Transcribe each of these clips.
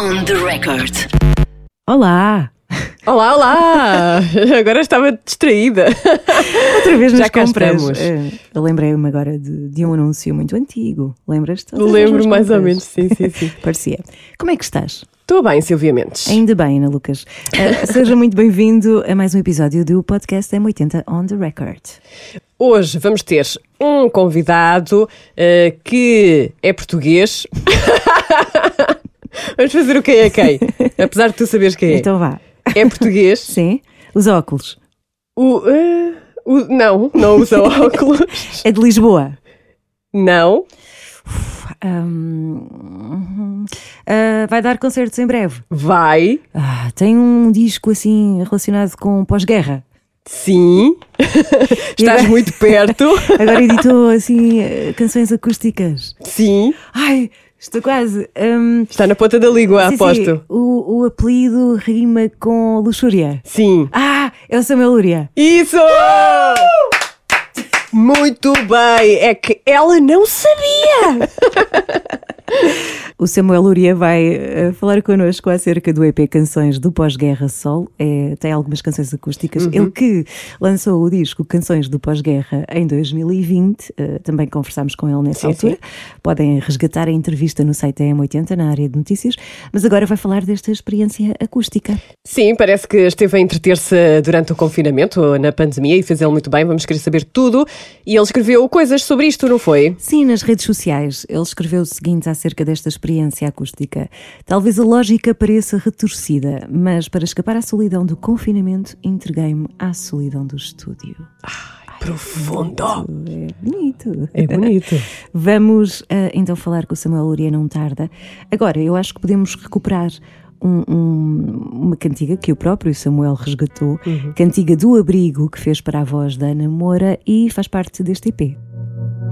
On the record. Olá! Olá, olá! Agora estava distraída. Outra vez nas Já. Eh, Eu lembrei-me agora de, de um anúncio muito antigo. Lembras-te? Lembro mais ou menos, sim, sim, sim. Parecia. Como é que estás? Estou bem, Silvia Mendes. Ainda bem, Ana Lucas. Eh, seja muito bem-vindo a mais um episódio do podcast M80 On The Record. Hoje vamos ter um convidado eh, que é português. vamos fazer o quem é quem, apesar de tu saberes quem é. Então vá. É português. Sim? Os óculos. O, eh, o- não, não usa óculos. É de Lisboa. Não. Ahm, ah, vai dar concertos em breve. Vai. Ah, tem um disco assim relacionado com pós-guerra. Sim. Estás agora- muito perto. Agora editou assim eh, canções acústicas. Sim. Ai, estou quase. Ahm, Está na ponta da língua, sim, aposto. sim, o, o apelido rima com luxúria. Sim. Ah, é o Samuel Lúria. Isso! Muito bem! É que ela não sabia! O Samuel Lúria vai eh, falar connosco acerca do EP Canções do Pós-Guerra Sol. É, tem algumas canções acústicas. Uhum. Ele que lançou o disco Canções do Pós-Guerra em 2020. eh, também conversámos com ele nessa Sim, altura. Podem resgatar a entrevista no site da M80, na área de notícias. Mas agora vai falar desta experiência acústica. Sim, parece que esteve a entreter-se durante o confinamento, na pandemia, e fez ele muito bem. Vamos querer saber tudo. E ele escreveu coisas sobre isto, não foi? Sim, nas redes sociais, ele escreveu o seguinte acerca desta experiência acústica. Talvez a lógica pareça retorcida, mas para escapar à solidão do confinamento, entreguei-me à solidão do estúdio. Profundo! É bonito. É bonito. Vamos ah, então falar com o Samuel Luria não tarda. Agora, eu acho que podemos recuperar um- um- uma cantiga que o próprio Samuel resgatou, cantiga do abrigo que fez para a voz da Ana Moura e faz parte deste EP.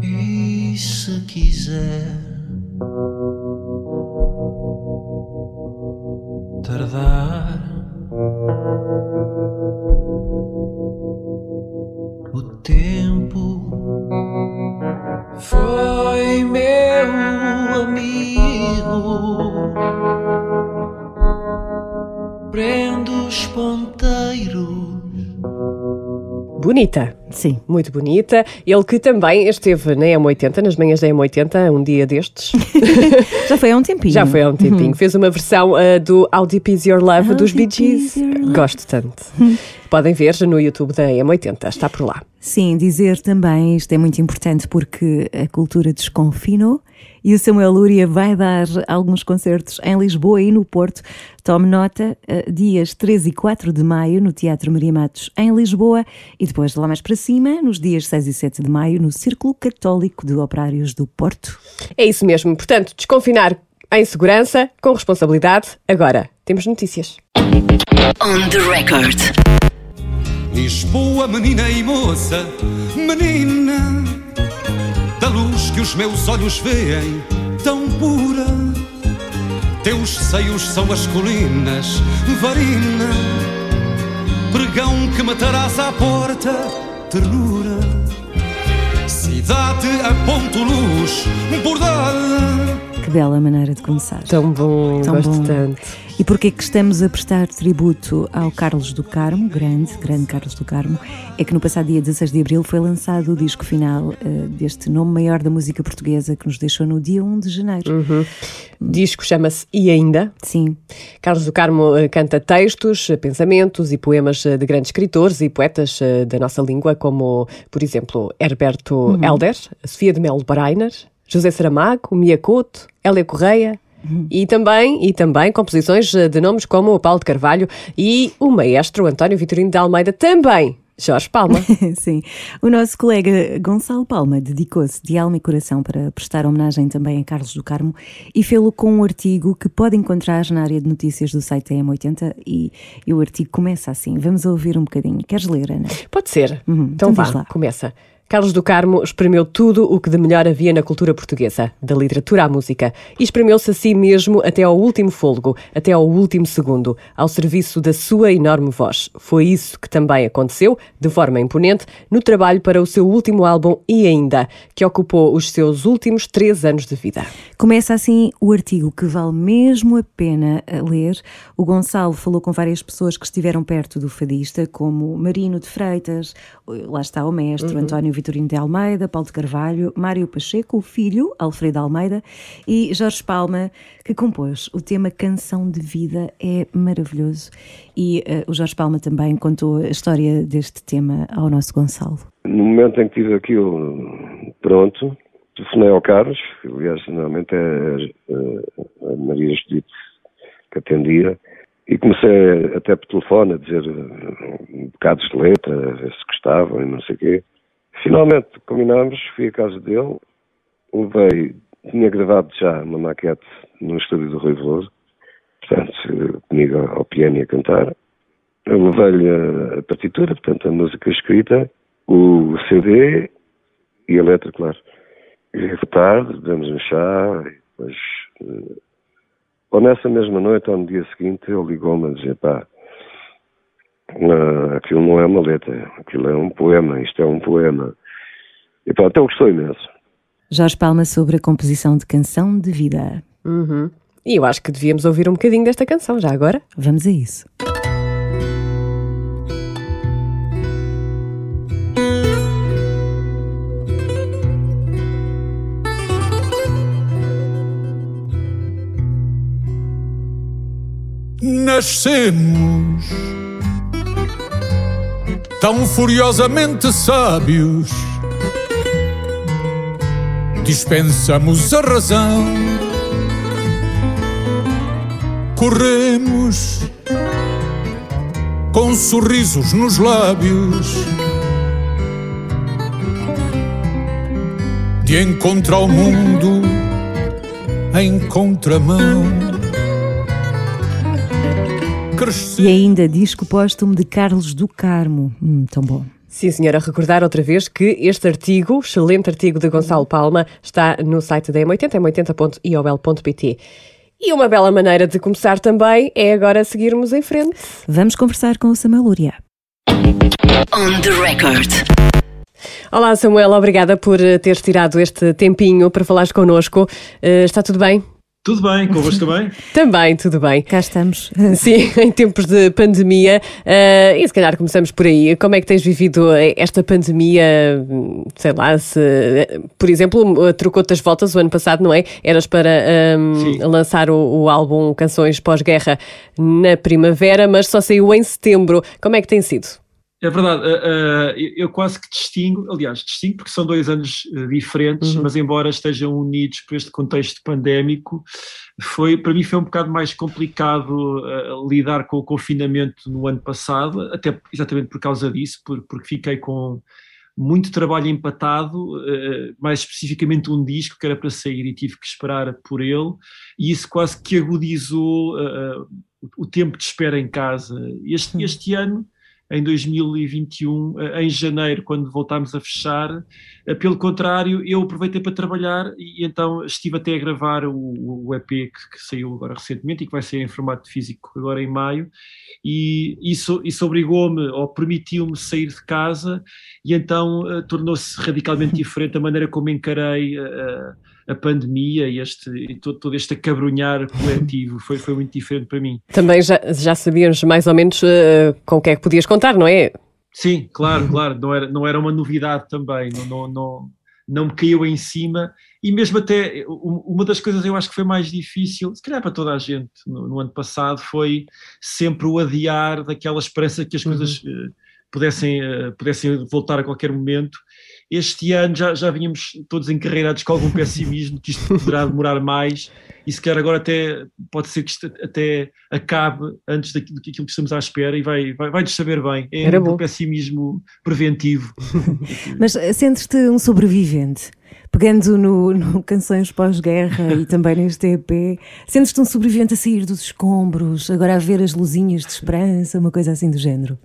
E se quiser tardar o tempo foi meu amigo. Prendo os ponteiros. Bonita. Sim. Muito bonita. Ele que também esteve na M80, nas manhãs da M80, um dia destes. Já foi há um tempinho. Já foi há um tempinho. Fez uma versão ah, do How Deep Is Your Love How dos Bee Gees. Gosto tanto. Podem ver no YouTube da M80, está por lá. Sim, dizer também, isto é muito importante porque a cultura desconfinou e o Samuel Lúria vai dar alguns concertos em Lisboa e no Porto. Tome nota, eh, dias 13 e 4 de maio no Teatro Maria Matos em Lisboa e depois lá mais para cima, nos dias 6 e 7 de maio, no Círculo Católico de Operários do Porto. É isso mesmo. Portanto, desconfinar em segurança, com responsabilidade. Agora, temos notícias. On the record. Lisboa, menina e moça, menina, da luz que os meus olhos veem, tão pura. Teus seios são as colinas, varina, pregão que matarás à porta, ternura. Cidade a ponto luz, bordada. Que bela maneira de começar. Tão bom, Tão gosto bom. tanto. E porquê que estamos a prestar tributo ao Carlos do Carmo, grande, grande Carlos do Carmo, é que no passado dia 16 de abril foi lançado o disco final eh, deste nome maior da música portuguesa que nos deixou no dia 1 de janeiro. O disco chama-se E Ainda. Sim, Carlos do Carmo eh, canta textos, eh, pensamentos e poemas de grandes escritores e poetas da nossa língua, como, por exemplo, Herberto Helder, Sofia de Melo Barainer, José Saramago, Mia Couto, Hélia Correia. E também, e também composições eh, de nomes como o Paulo de Carvalho e o maestro António Vitorino de Almeida, também Jorge Palma. sim. O nosso colega Gonçalo Palma dedicou-se de alma e coração para prestar homenagem também a Carlos do Carmo e fê-lo com um artigo que pode encontrar na área de notícias do site M80 e, e o artigo começa assim. Vamos ouvir um bocadinho. Queres ler, Ana? Pode ser. Uhum, então então vá, lá. começa. Carlos do Carmo espremeu tudo o que de melhor havia na cultura portuguesa, da literatura à música, e espremeu-se a si mesmo até ao último fôlego, até ao último segundo, ao serviço da sua enorme voz. Foi isso que também aconteceu, de forma imponente, no trabalho para o seu último álbum e ainda, que ocupou os seus últimos três anos de vida. Começa assim o artigo que vale mesmo a pena ler. O Gonçalo falou com várias pessoas que estiveram perto do fadista, como Marino de Freitas, lá está o mestre, uhum. António Vitorino de Almeida, Paulo de Carvalho, Mário Pacheco, o filho, Alfredo Almeida, e Jorge Palma, que compôs o tema Canção de Vida. É maravilhoso. E uh, o Jorge Palma também contou a história deste tema ao nosso Gonçalo. No momento em que tive aquilo pronto, telefonei ao Carlos, que aliás normalmente é a, a Maria Judite que atendia, e comecei até por telefone a dizer um bocados de letra, a ver se gostavam e não sei o quê. Finalmente combinámos, fui à casa dele, levei, tinha gravado já uma maquete no estúdio do Rui Veloso, portanto, comigo ao piano e a cantar. Levei-lhe a, partitura, portanto, a música escrita, o CD e a letra, claro. E tarde, demos um chá, e depois, uh, ou nessa mesma noite, ou no dia seguinte, ele ligou-me a dizer, pá, uh, aquilo não é uma letra, aquilo é um poema, isto é um poema. E pá, até gostou imenso. Jorge Palma sobre a composição de Canção de Vida. Uhum. E eu acho que devíamos ouvir um bocadinho desta canção já agora. Vamos a isso. Nascemos tão furiosamente sábios, dispensamos a razão, corremos com sorrisos nos lábios. De encontrar o mundo em contramão. E ainda disco póstumo de Carlos do Carmo. Hum, tão bom. Sim, senhora, recordar outra vez que este artigo, excelente artigo de Gonçalo Palma, está no site da M80, m80.iobel.pt. E uma bela maneira de começar também é agora seguirmos em frente. Vamos conversar com o Samuel Lúria. On the record. Olá, Samuel, obrigada por teres tirado este tempinho para falares connosco. Uh, está tudo bem? Tudo bem, convosco também? também, tudo bem. Cá estamos. Sim, em tempos de pandemia. Uh, e se calhar começamos por aí. Como é que tens vivido esta pandemia? Sei lá, se, por exemplo, trocou as voltas o ano passado, não é? Eras para um, lançar o, o, álbum Canções Pós-Guerra na primavera, mas só saiu em setembro. Como é que tem sido? É verdade, uh, uh, eu quase que distingo, aliás, distingo porque são dois anos uh, diferentes, uhum. mas embora estejam unidos por este contexto pandémico, foi, para mim foi um bocado mais complicado lidar com o confinamento no ano passado, até exatamente por causa disso, por, porque fiquei com muito trabalho empatado, mais especificamente um disco que era para sair e tive que esperar por ele, e isso quase que agudizou o tempo de espera em casa. Este, este ano em 2021, eh, em janeiro, quando voltámos a fechar. Eh, pelo contrário, eu aproveitei para trabalhar e então estive até a gravar o, o EP que, que, saiu agora recentemente e que vai sair em formato físico agora em maio. E isso, isso obrigou-me ou permitiu-me sair de casa e então uh, tornou-se radicalmente diferente a maneira como encarei. Uh, a pandemia e, este, e todo, todo este acabrunhar coletivo foi, foi muito diferente para mim. Também já, já sabíamos mais ou menos uh, com o que é que podias contar, não é? Sim, claro, claro, não era, não era uma novidade também, não, não, não, não me caiu em cima e mesmo até uma das coisas eu acho que foi mais difícil, se calhar para toda a gente no, no ano passado, foi sempre o adiar daquela esperança que as uhum. coisas uh, pudessem, uh, pudessem voltar a qualquer momento este ano já, já vínhamos todos encarreirados com algum pessimismo que isto poderá demorar mais e se calhar agora até pode ser que isto até acabe antes daquilo que estamos à espera e vai, vai, vai-nos saber bem. É Era um bom. pessimismo preventivo. Mas eh, sentes-te um sobrevivente? Pegando no, no Canções Pós-Guerra e também neste EP, sentes-te um sobrevivente a sair dos escombros, agora a ver as luzinhas de esperança, uma coisa assim do género?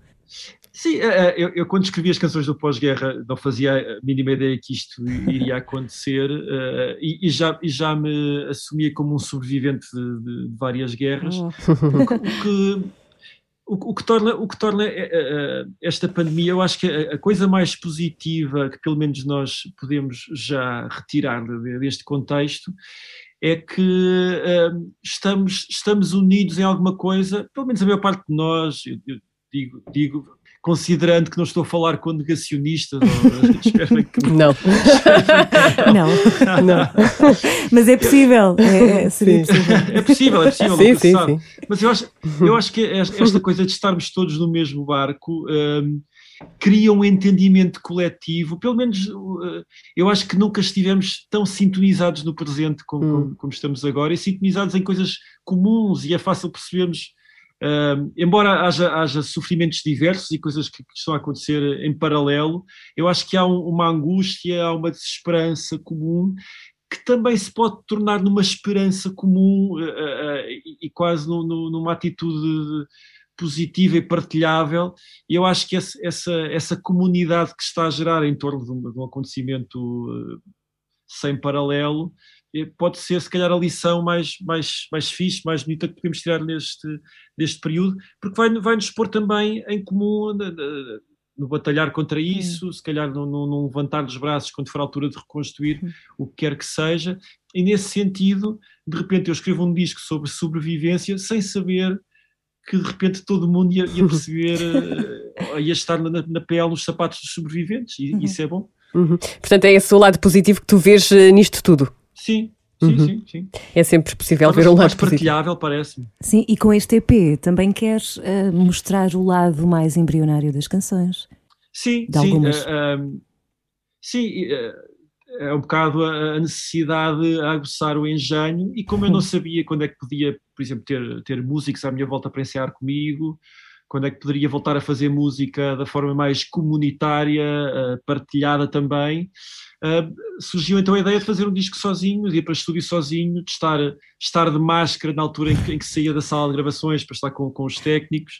Sim, eh, eu, eu, quando escrevi as canções do pós-guerra não fazia a mínima ideia que isto iria acontecer uh, e, e, já, e já me assumia como um sobrevivente de, de várias guerras, oh. o, que, o, o, que torna, o que torna uh, esta pandemia, eu acho que a, a, coisa mais positiva que pelo menos nós podemos já retirar deste contexto é que uh, estamos, estamos unidos em alguma coisa, pelo menos a maior parte de nós, eu, eu digo, digo considerando que não estou a falar com negacionistas. Ou, que... Não. não. não. Mas é possível. É, é, seria possível. É possível, é possível. Sim, sim, sim. Mas eu acho, eu acho que esta coisa de estarmos todos no mesmo barco. Um, cria um entendimento coletivo, pelo menos uh, eu acho que nunca estivemos tão sintonizados no presente como, hum. como, como estamos agora e sintonizados em coisas comuns e é fácil percebermos Embora haja, haja, sofrimentos diversos e coisas que, que, estão a acontecer em paralelo, eu acho que há um, uma angústia, há uma desesperança comum que também se pode tornar numa esperança comum uh, uh, e, quase no, no, numa atitude positiva e partilhável. E eu acho que essa, essa, essa comunidade que está a gerar em torno de um, de um acontecimento sem paralelo pode ser se calhar a lição mais, mais, mais fixe, mais bonita que podemos tirar neste, neste período, porque vai, vai nos pôr também em comum no batalhar contra isso, se calhar no, no, no, levantar dos braços quando for a altura de reconstruir o que quer que seja, e nesse sentido, de repente eu escrevo um disco sobre sobrevivência sem saber que de repente todo mundo ia, ia perceber, uh, ia estar na, na pele, nos sapatos dos sobreviventes, e uhum. isso é bom. Uhum. Portanto, é esse o lado positivo que tu vês uh, nisto tudo. Sim, Sim, uhum. sim, sim. É sempre possível ver um lado mais partilhável, parece-me. Sim, e com este EP também queres uh, mostrar o lado mais embrionário das canções? Sim, de sim. Uh, uh, sim, é um bocado a necessidade a aguçar o engenho e como eu não sabia quando é que podia, por exemplo, ter, ter músicos à minha volta para ensaiar comigo, quando é que poderia voltar a fazer música da forma mais comunitária, partilhada também, Uh, surgiu então a ideia de fazer um disco sozinho, de ir para estúdio sozinho, de estar, estar de máscara na altura em que, em que saía da sala de gravações para estar com, com os técnicos.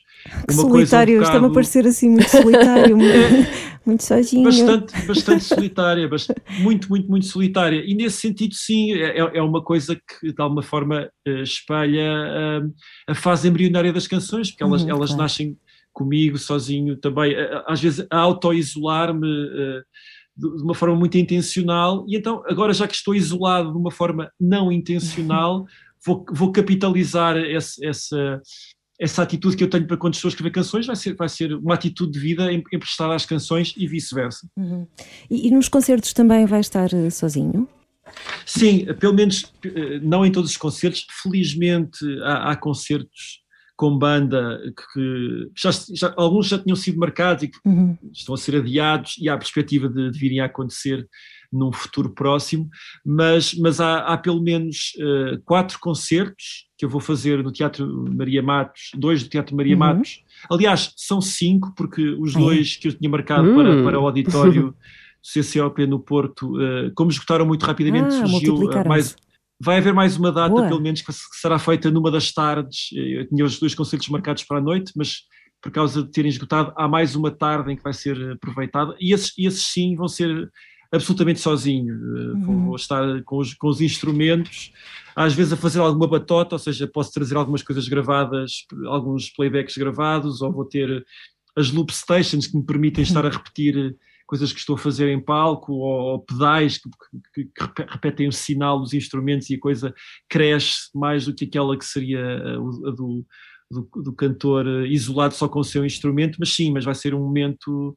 Que Uma solitário, um bocado... está-me a parecer assim muito solitário, muito, muito sozinho. Bastante, bastante solitária, bastante, muito, muito, muito solitária. E nesse sentido, sim, é, é uma coisa que de alguma forma uh, espelha uh, a fase embrionária das canções, porque elas, uhum, elas claro. nascem comigo, sozinho também, às vezes a auto-isolar-me de uma forma muito intencional, e então, agora já que estou isolado de uma forma não intencional, vou, vou capitalizar esse, essa, essa atitude que eu tenho para quando estou a escrever canções, vai ser, vai ser uma atitude de vida emprestada às canções e vice-versa. Uhum. E, e, nos concertos também vai estar uh, sozinho? Sim, pelo menos uh, não em todos os concertos. Felizmente há, há concertos com banda que já, já, alguns já tinham sido marcados e que uhum. estão a ser adiados e há a perspectiva de, de, virem a acontecer num futuro próximo, mas, mas há, há pelo menos uh, quatro concertos que eu vou fazer no Teatro Maria Matos, dois do Teatro Maria uhum. Matos, aliás são cinco porque os dois que eu tinha marcado uhum. para, hum. para o auditório do CCOP no Porto, uh, como esgotaram muito rapidamente, ah, surgiu uh, mais Vai haver mais uma data, Boa. pelo menos, que será feita numa das tardes. Eu tinha os dois concertos marcados para a noite, mas por causa de terem esgotado, há mais uma tarde em que vai ser aproveitada. E esses, esses sim vão ser absolutamente sozinho. Eh, uhum. Vou estar com os, com os instrumentos, às vezes a fazer alguma batota, ou seja, posso trazer algumas coisas gravadas, alguns playbacks gravados, ou vou ter as loop stations que me permitem estar a repetir coisas que estou a fazer em palco ou, pedais que, que, que, repetem o sinal dos instrumentos e a coisa cresce mais do que aquela que seria a, a do, do, do, cantor isolado só com o seu instrumento, mas sim, mas vai ser um momento.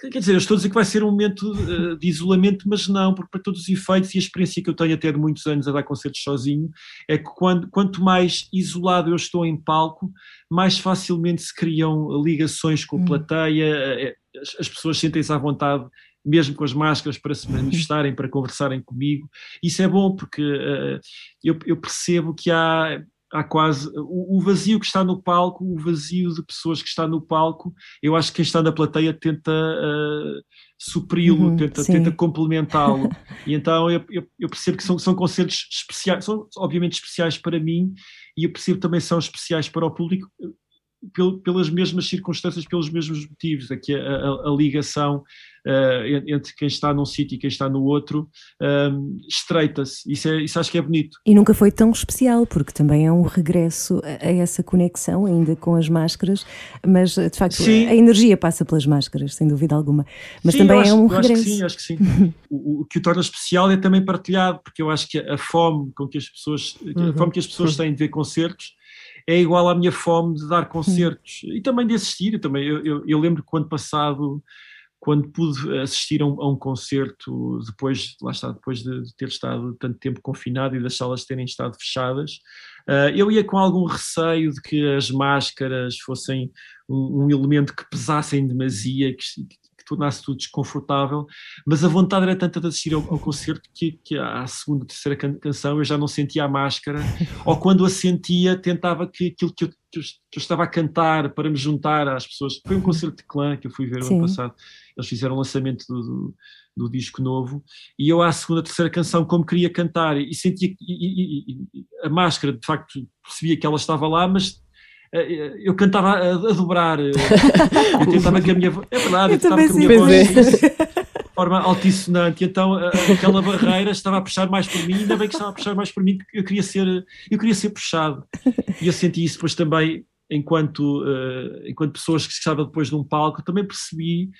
Quer dizer, eu estou a dizer que vai ser um momento uh, de isolamento, mas não, porque para todos os efeitos e a experiência que eu tenho até de muitos anos a dar concertos sozinho, é que quando, quanto mais isolado eu estou em palco, mais facilmente se criam ligações com a hum. plateia, as, as pessoas sentem-se à vontade mesmo com as máscaras, para se manifestarem, para conversarem comigo. Isso é bom porque uh, eu, eu, percebo que há, há quase o, vazio que está no palco, o vazio de pessoas que está no palco. Eu acho que quem está na plateia tenta uh, supri-lo, uhum, tenta, tenta complementá-lo. e então eu, eu, eu, percebo que são, são concertos especiais, são obviamente especiais para mim e eu percebo também são especiais para o público pel, pelas mesmas circunstâncias, pelos mesmos motivos. Aqui a, a, a ligação uh, entre quem está num sítio e quem está no outro um, estreita-se. Isso, é, isso acho que é bonito. E nunca foi tão especial, porque também é um regresso a, a essa conexão, ainda com as máscaras, mas de facto sim. a energia passa pelas máscaras, sem dúvida alguma. Mas sim, também acho, é um regresso. Acho que sim, acho que sim. o, o, que o torna especial é também partilhado, porque eu acho que a fome com que as pessoas, uhum. a fome que as pessoas têm de ver concertos é igual à minha fome de dar concertos e também de assistir. Também eu, eu, eu lembro que ano passado quando pude assistir a um, a um, concerto depois, lá está, depois de, de, ter estado tanto tempo confinado e das salas terem estado fechadas, uh, eu ia com algum receio de que as máscaras fossem um, um elemento que pesassem demasia, que, que tornasse tudo desconfortável, mas a vontade era tanta de assistir ao, ao concerto que, que à segunda, terceira can canção eu já não sentia a máscara, ou quando a sentia tentava que aquilo que eu, que eu, que eu estava a cantar para me juntar às pessoas. Foi um concerto de clã que eu fui ver Sim. ano passado, eles fizeram o lançamento do, do, do, disco novo, e eu à segunda, terceira canção, como queria cantar, e sentia e, e, e, a máscara, de facto, percebia que ela estava lá, mas eu cantava a, a dobrar, eh, eu tentava que a minha voz, é verdade, eu, eu tentava que a minha voz de forma altissonante, então eh, aquela barreira estava a puxar mais por mim, ainda bem que estava a puxar mais por mim, porque eu queria ser, eu queria ser puxado, e eu senti isso depois também, enquanto, uh, enquanto pessoas que estavam depois num palco, também percebi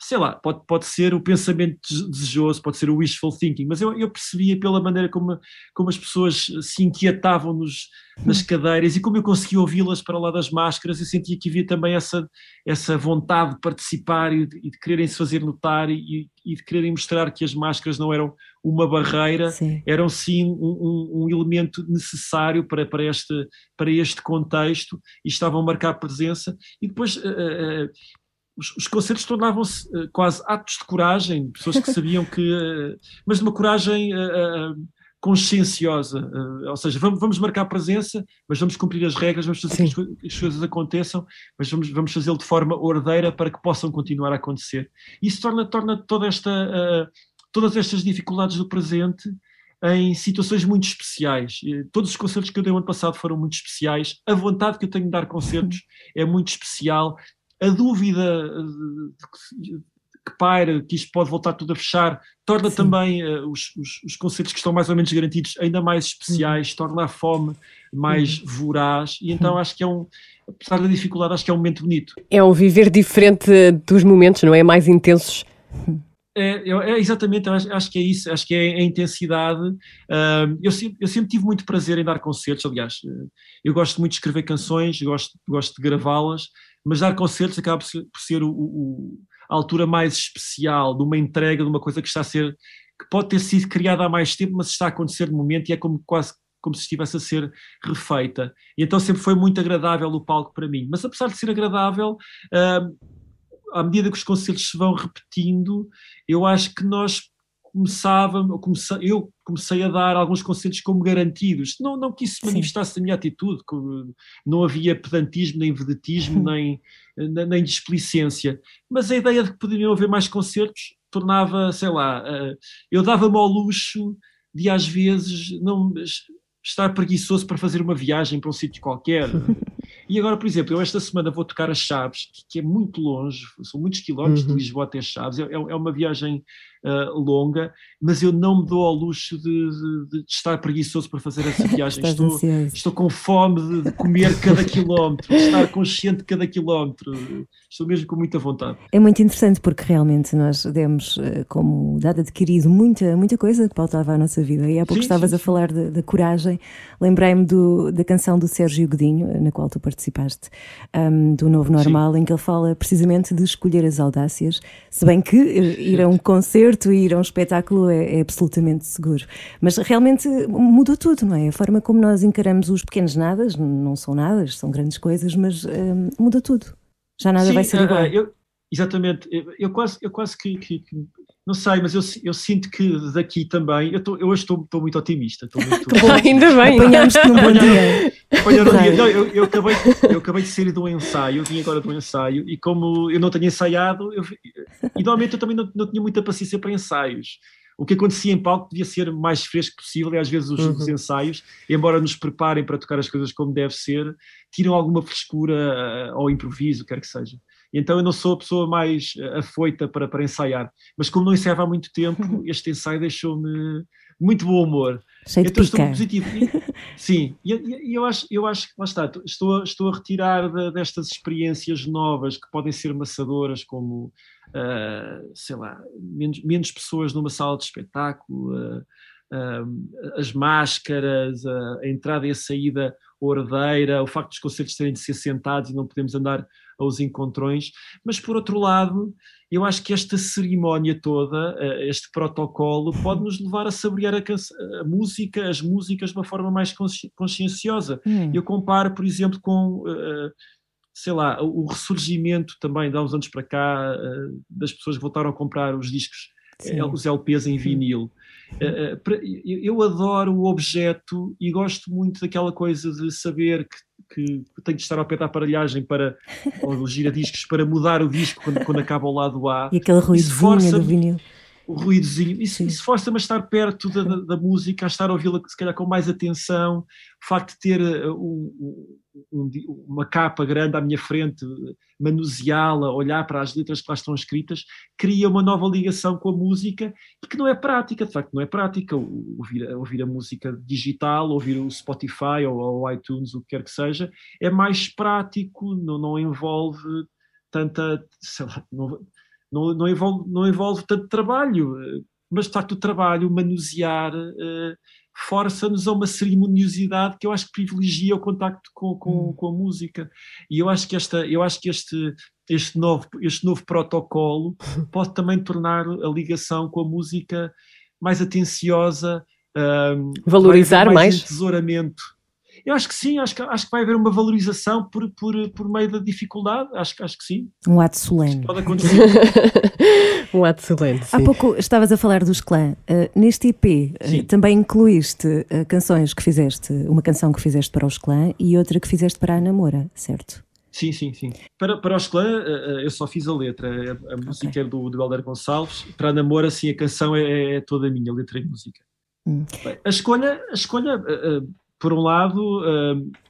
sei lá, pode, pode ser o pensamento desejoso, pode ser o wishful thinking, mas eu, eu percebia pela maneira como, como as pessoas se inquietavam nos, nas hum. cadeiras e como eu conseguia ouvi-las para lá das máscaras, eu sentia que havia também essa, essa vontade de participar e de, e de quererem se fazer notar e, e, de quererem mostrar que as máscaras não eram uma barreira, sim. eram sim um, um, um, elemento necessário para, para, este, para este contexto e estavam a marcar presença. E depois. Uh, uh, os, os concertos tornavam-se uh, quase atos de coragem, pessoas que sabiam que. Uh, mas de uma coragem uh, conscienciosa, ou seja, vamos, vamos marcar presença, mas vamos cumprir as regras, vamos fazer que as, que as, coisas aconteçam, mas vamos, vamos fazê-lo de forma ordeira para que possam continuar a acontecer. Isso torna, torna toda esta, todas estas dificuldades do presente em situações muito especiais. Todos os concertos que eu dei o ano passado foram muito especiais. A vontade que eu tenho de dar concertos é muito especial a dúvida eh, que paira, que isto pode voltar tudo a fechar, torna Sim. também uh, os, os, os, conceitos que estão mais ou menos garantidos ainda mais especiais, uhum. torna a fome mais uhum. voraz, e então uhum. acho que é um, apesar da dificuldade, acho que é um momento bonito. É um viver diferente dos momentos, não é? Mais intensos. É, é, exatamente, acho, acho, que é isso, acho que é a intensidade. Eu, sempre, eu, sempre, tive muito prazer em dar concertos, aliás, eu gosto muito de escrever canções, gosto, gosto de gravá-las, mas dar concertos acaba por ser, por ser o, o, a altura mais especial de uma entrega, de uma coisa que está a ser, que pode ter sido criada há mais tempo, mas está a acontecer no momento e é como quase como se estivesse a ser refeita. E então sempre foi muito agradável o palco para mim. Mas apesar de ser agradável, uh, à medida que os concertos se vão repetindo, eu acho que nós começava, comecei, eu comecei a dar alguns conselhos como garantidos. Não, não que isso manifestasse a minha atitude, não havia pedantismo, nem vedetismo, nem, nem displicência. Mas a ideia de que poderiam haver mais concertos tornava, sei lá, eh, eu dava-me ao luxo de às vezes não estar preguiçoso para fazer uma viagem para um sítio qualquer. E agora, por exemplo, eu esta semana vou tocar as Chaves, que é muito longe, são muitos quilómetros uhum. de Lisboa até Chaves, é, é, é uma viagem uh, longa, mas eu não me dou ao luxo de, de, de estar preguiçoso para fazer essa viagem. estou, estou com fome de, de, comer cada quilómetro, de estar consciente de cada quilómetro. Estou mesmo com muita vontade. É muito interessante porque realmente nós demos eh, como dado adquirido muita, muita coisa que pautava a nossa vida. E há pouco sim, estavas sim, a falar da coragem. Lembrei-me da canção do Sérgio Godinho, na qual tu participaste, um, do Novo Normal, sim. em que ele fala precisamente de escolher as audácias, se bem que eh, ir a um concerto concerto, ir a um espetáculo é, é, absolutamente seguro. Mas realmente mudou tudo, não é? A forma como nós encaramos os pequenos nadas, não são nadas, são grandes coisas, mas hum, muda tudo. Já nada Sim, vai ser igual. Uh, eu, exatamente. Eu, eu, quase, eu quase que, que, que não sei, mas eu, eu sinto que daqui também. Eu, tô, eu hoje estou muito otimista. Estou muito, ainda bem. Apanhámos-te num bom dia. Não, eu, eu, acabei, eu acabei de sair do ensaio, eu vim agora do ensaio, e como eu não tenho ensaiado, eu, e normalmente eu também não, não tinha muita paciência para ensaios. o que acontecia em palco devia ser mais fresco possível e às vezes os, Uhum. os ensaios, embora nos preparem para tocar as coisas como deve ser, tiram alguma frescura eh, ao improviso, quer que seja. Então eu não sou a pessoa mais eh, afoita para, para ensaiar, mas como não ensaiava há muito tempo, este ensaio deixou-me muito bom humor. Cheio Então estou positivo. Sim, e eu acho, eu acho que lá está, estou, a- estou a retirar destas experiências novas que podem ser maçadoras, como ah, sei lá, menos, menos pessoas numa sala de espetáculo, ah, as máscaras, a, entrada e a saída ordeira, o facto dos concertos terem de ser sentados e não podemos andar aos encontrões, mas por outro lado, eu acho que esta cerimónia toda, eh, este protocolo, pode nos levar a saborear a, a música, as músicas de uma forma mais consci- conscienciosa. Hum. Eu comparo, por exemplo, com, eh, sei lá, o ressurgimento também, de há uns anos para cá, eh, das pessoas que voltaram a comprar os discos, Sim. eh, os LPs em vinil. Eh, eh, eu adoro o objeto e gosto muito daquela coisa de saber que, que tenho de estar ao pé da aparelhagem para, ou dos giradiscos, para mudar o disco quando, quando acaba o lado A E aquele ruídozinho do vinil. O ruídozinho, isso, isso força-me a estar perto da, da- música, a estar a ouvi-la se calhar com mais atenção, o facto de ter uh, um- um- um uma capa grande à minha frente, manuseá-la, olhar para as letras que lá estão escritas, cria uma nova ligação com a música que não é prática, de facto não é prática, ouvir, ouvir a música digital, ouvir o Spotify ou o iTunes, o que quer que seja, é mais prático, não, não envolve tanta, sei lá, não, não, não, envolve, não envolve tanto trabalho, mas de facto o trabalho, o manusear, eh, força-nos a uma cerimoniosidade que eu acho que privilegia o contacto com, com, com a música. E eu acho que, esta, eu acho que este, este, novo, este novo protocolo pode também tornar a ligação com a música mais atenciosa, ahm, Valorizar haver mais? entesouramento. Eu acho que sim, acho que, acho que vai haver uma valorização por, por, por meio da dificuldade, acho, que- acho que sim, Um ato solene. pode acontecer. um ato excelente, Há sim. pouco estavas a falar dos clã. Uh, neste EP uh, Sim. também incluíste uh, canções que fizeste, uma canção que fizeste para os clã e outra que fizeste para a namora, certo? Sim, sim, sim. Para, para os clã, eh, eh, eu só fiz a letra. A, a música é do, do Helder Gonçalves. Para a Namora, sim, a canção é, é toda minha, letra e música. Hum. Bem, a escolha, a escolha eh, eh, por um lado,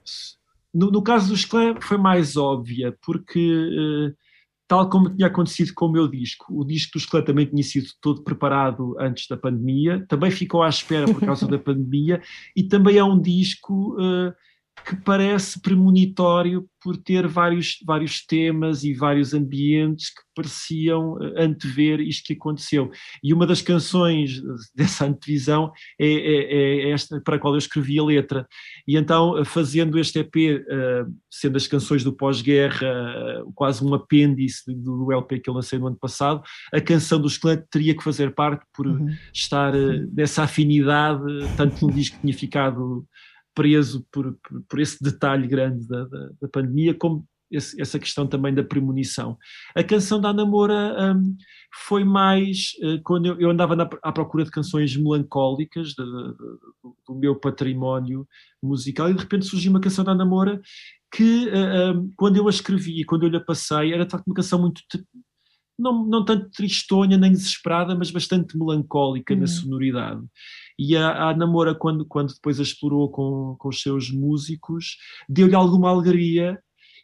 s- no, no caso dos clã, foi mais óbvia, porque, eh, tal como tinha acontecido com o meu disco, o disco dos clã também tinha sido todo preparado antes da pandemia, também ficou à espera por causa da pandemia, e também é um disco. eh, que parece premonitório por ter vários, vários temas e vários ambientes que pareciam eh, antever isto que aconteceu. E uma das canções dessa antevisão é, é- é esta para a qual eu escrevi a letra. E então, eh, fazendo este EP, eh, sendo as canções do pós-guerra quase um apêndice do, do LP que eu lancei no ano passado, a canção dos Clã teria que fazer parte por Uhum. estar nessa afinidade, tanto num disco que tinha ficado preso por, por, por esse detalhe grande da, da, da pandemia, como esse- essa questão também da premonição. A canção da Namora hum, foi mais eh, quando eu, eu andava na- à procura de canções melancólicas de- de- do, do meu património musical e de repente surgiu uma canção da Namora que eh, hum, quando eu a escrevi e quando eu lhe a passei era de facto uma canção muito não, não tanto tristonha nem desesperada, mas bastante melancólica na Hum. sonoridade. E a, a Namora, quando, quando depois a explorou com, com os seus músicos, deu-lhe alguma alegria,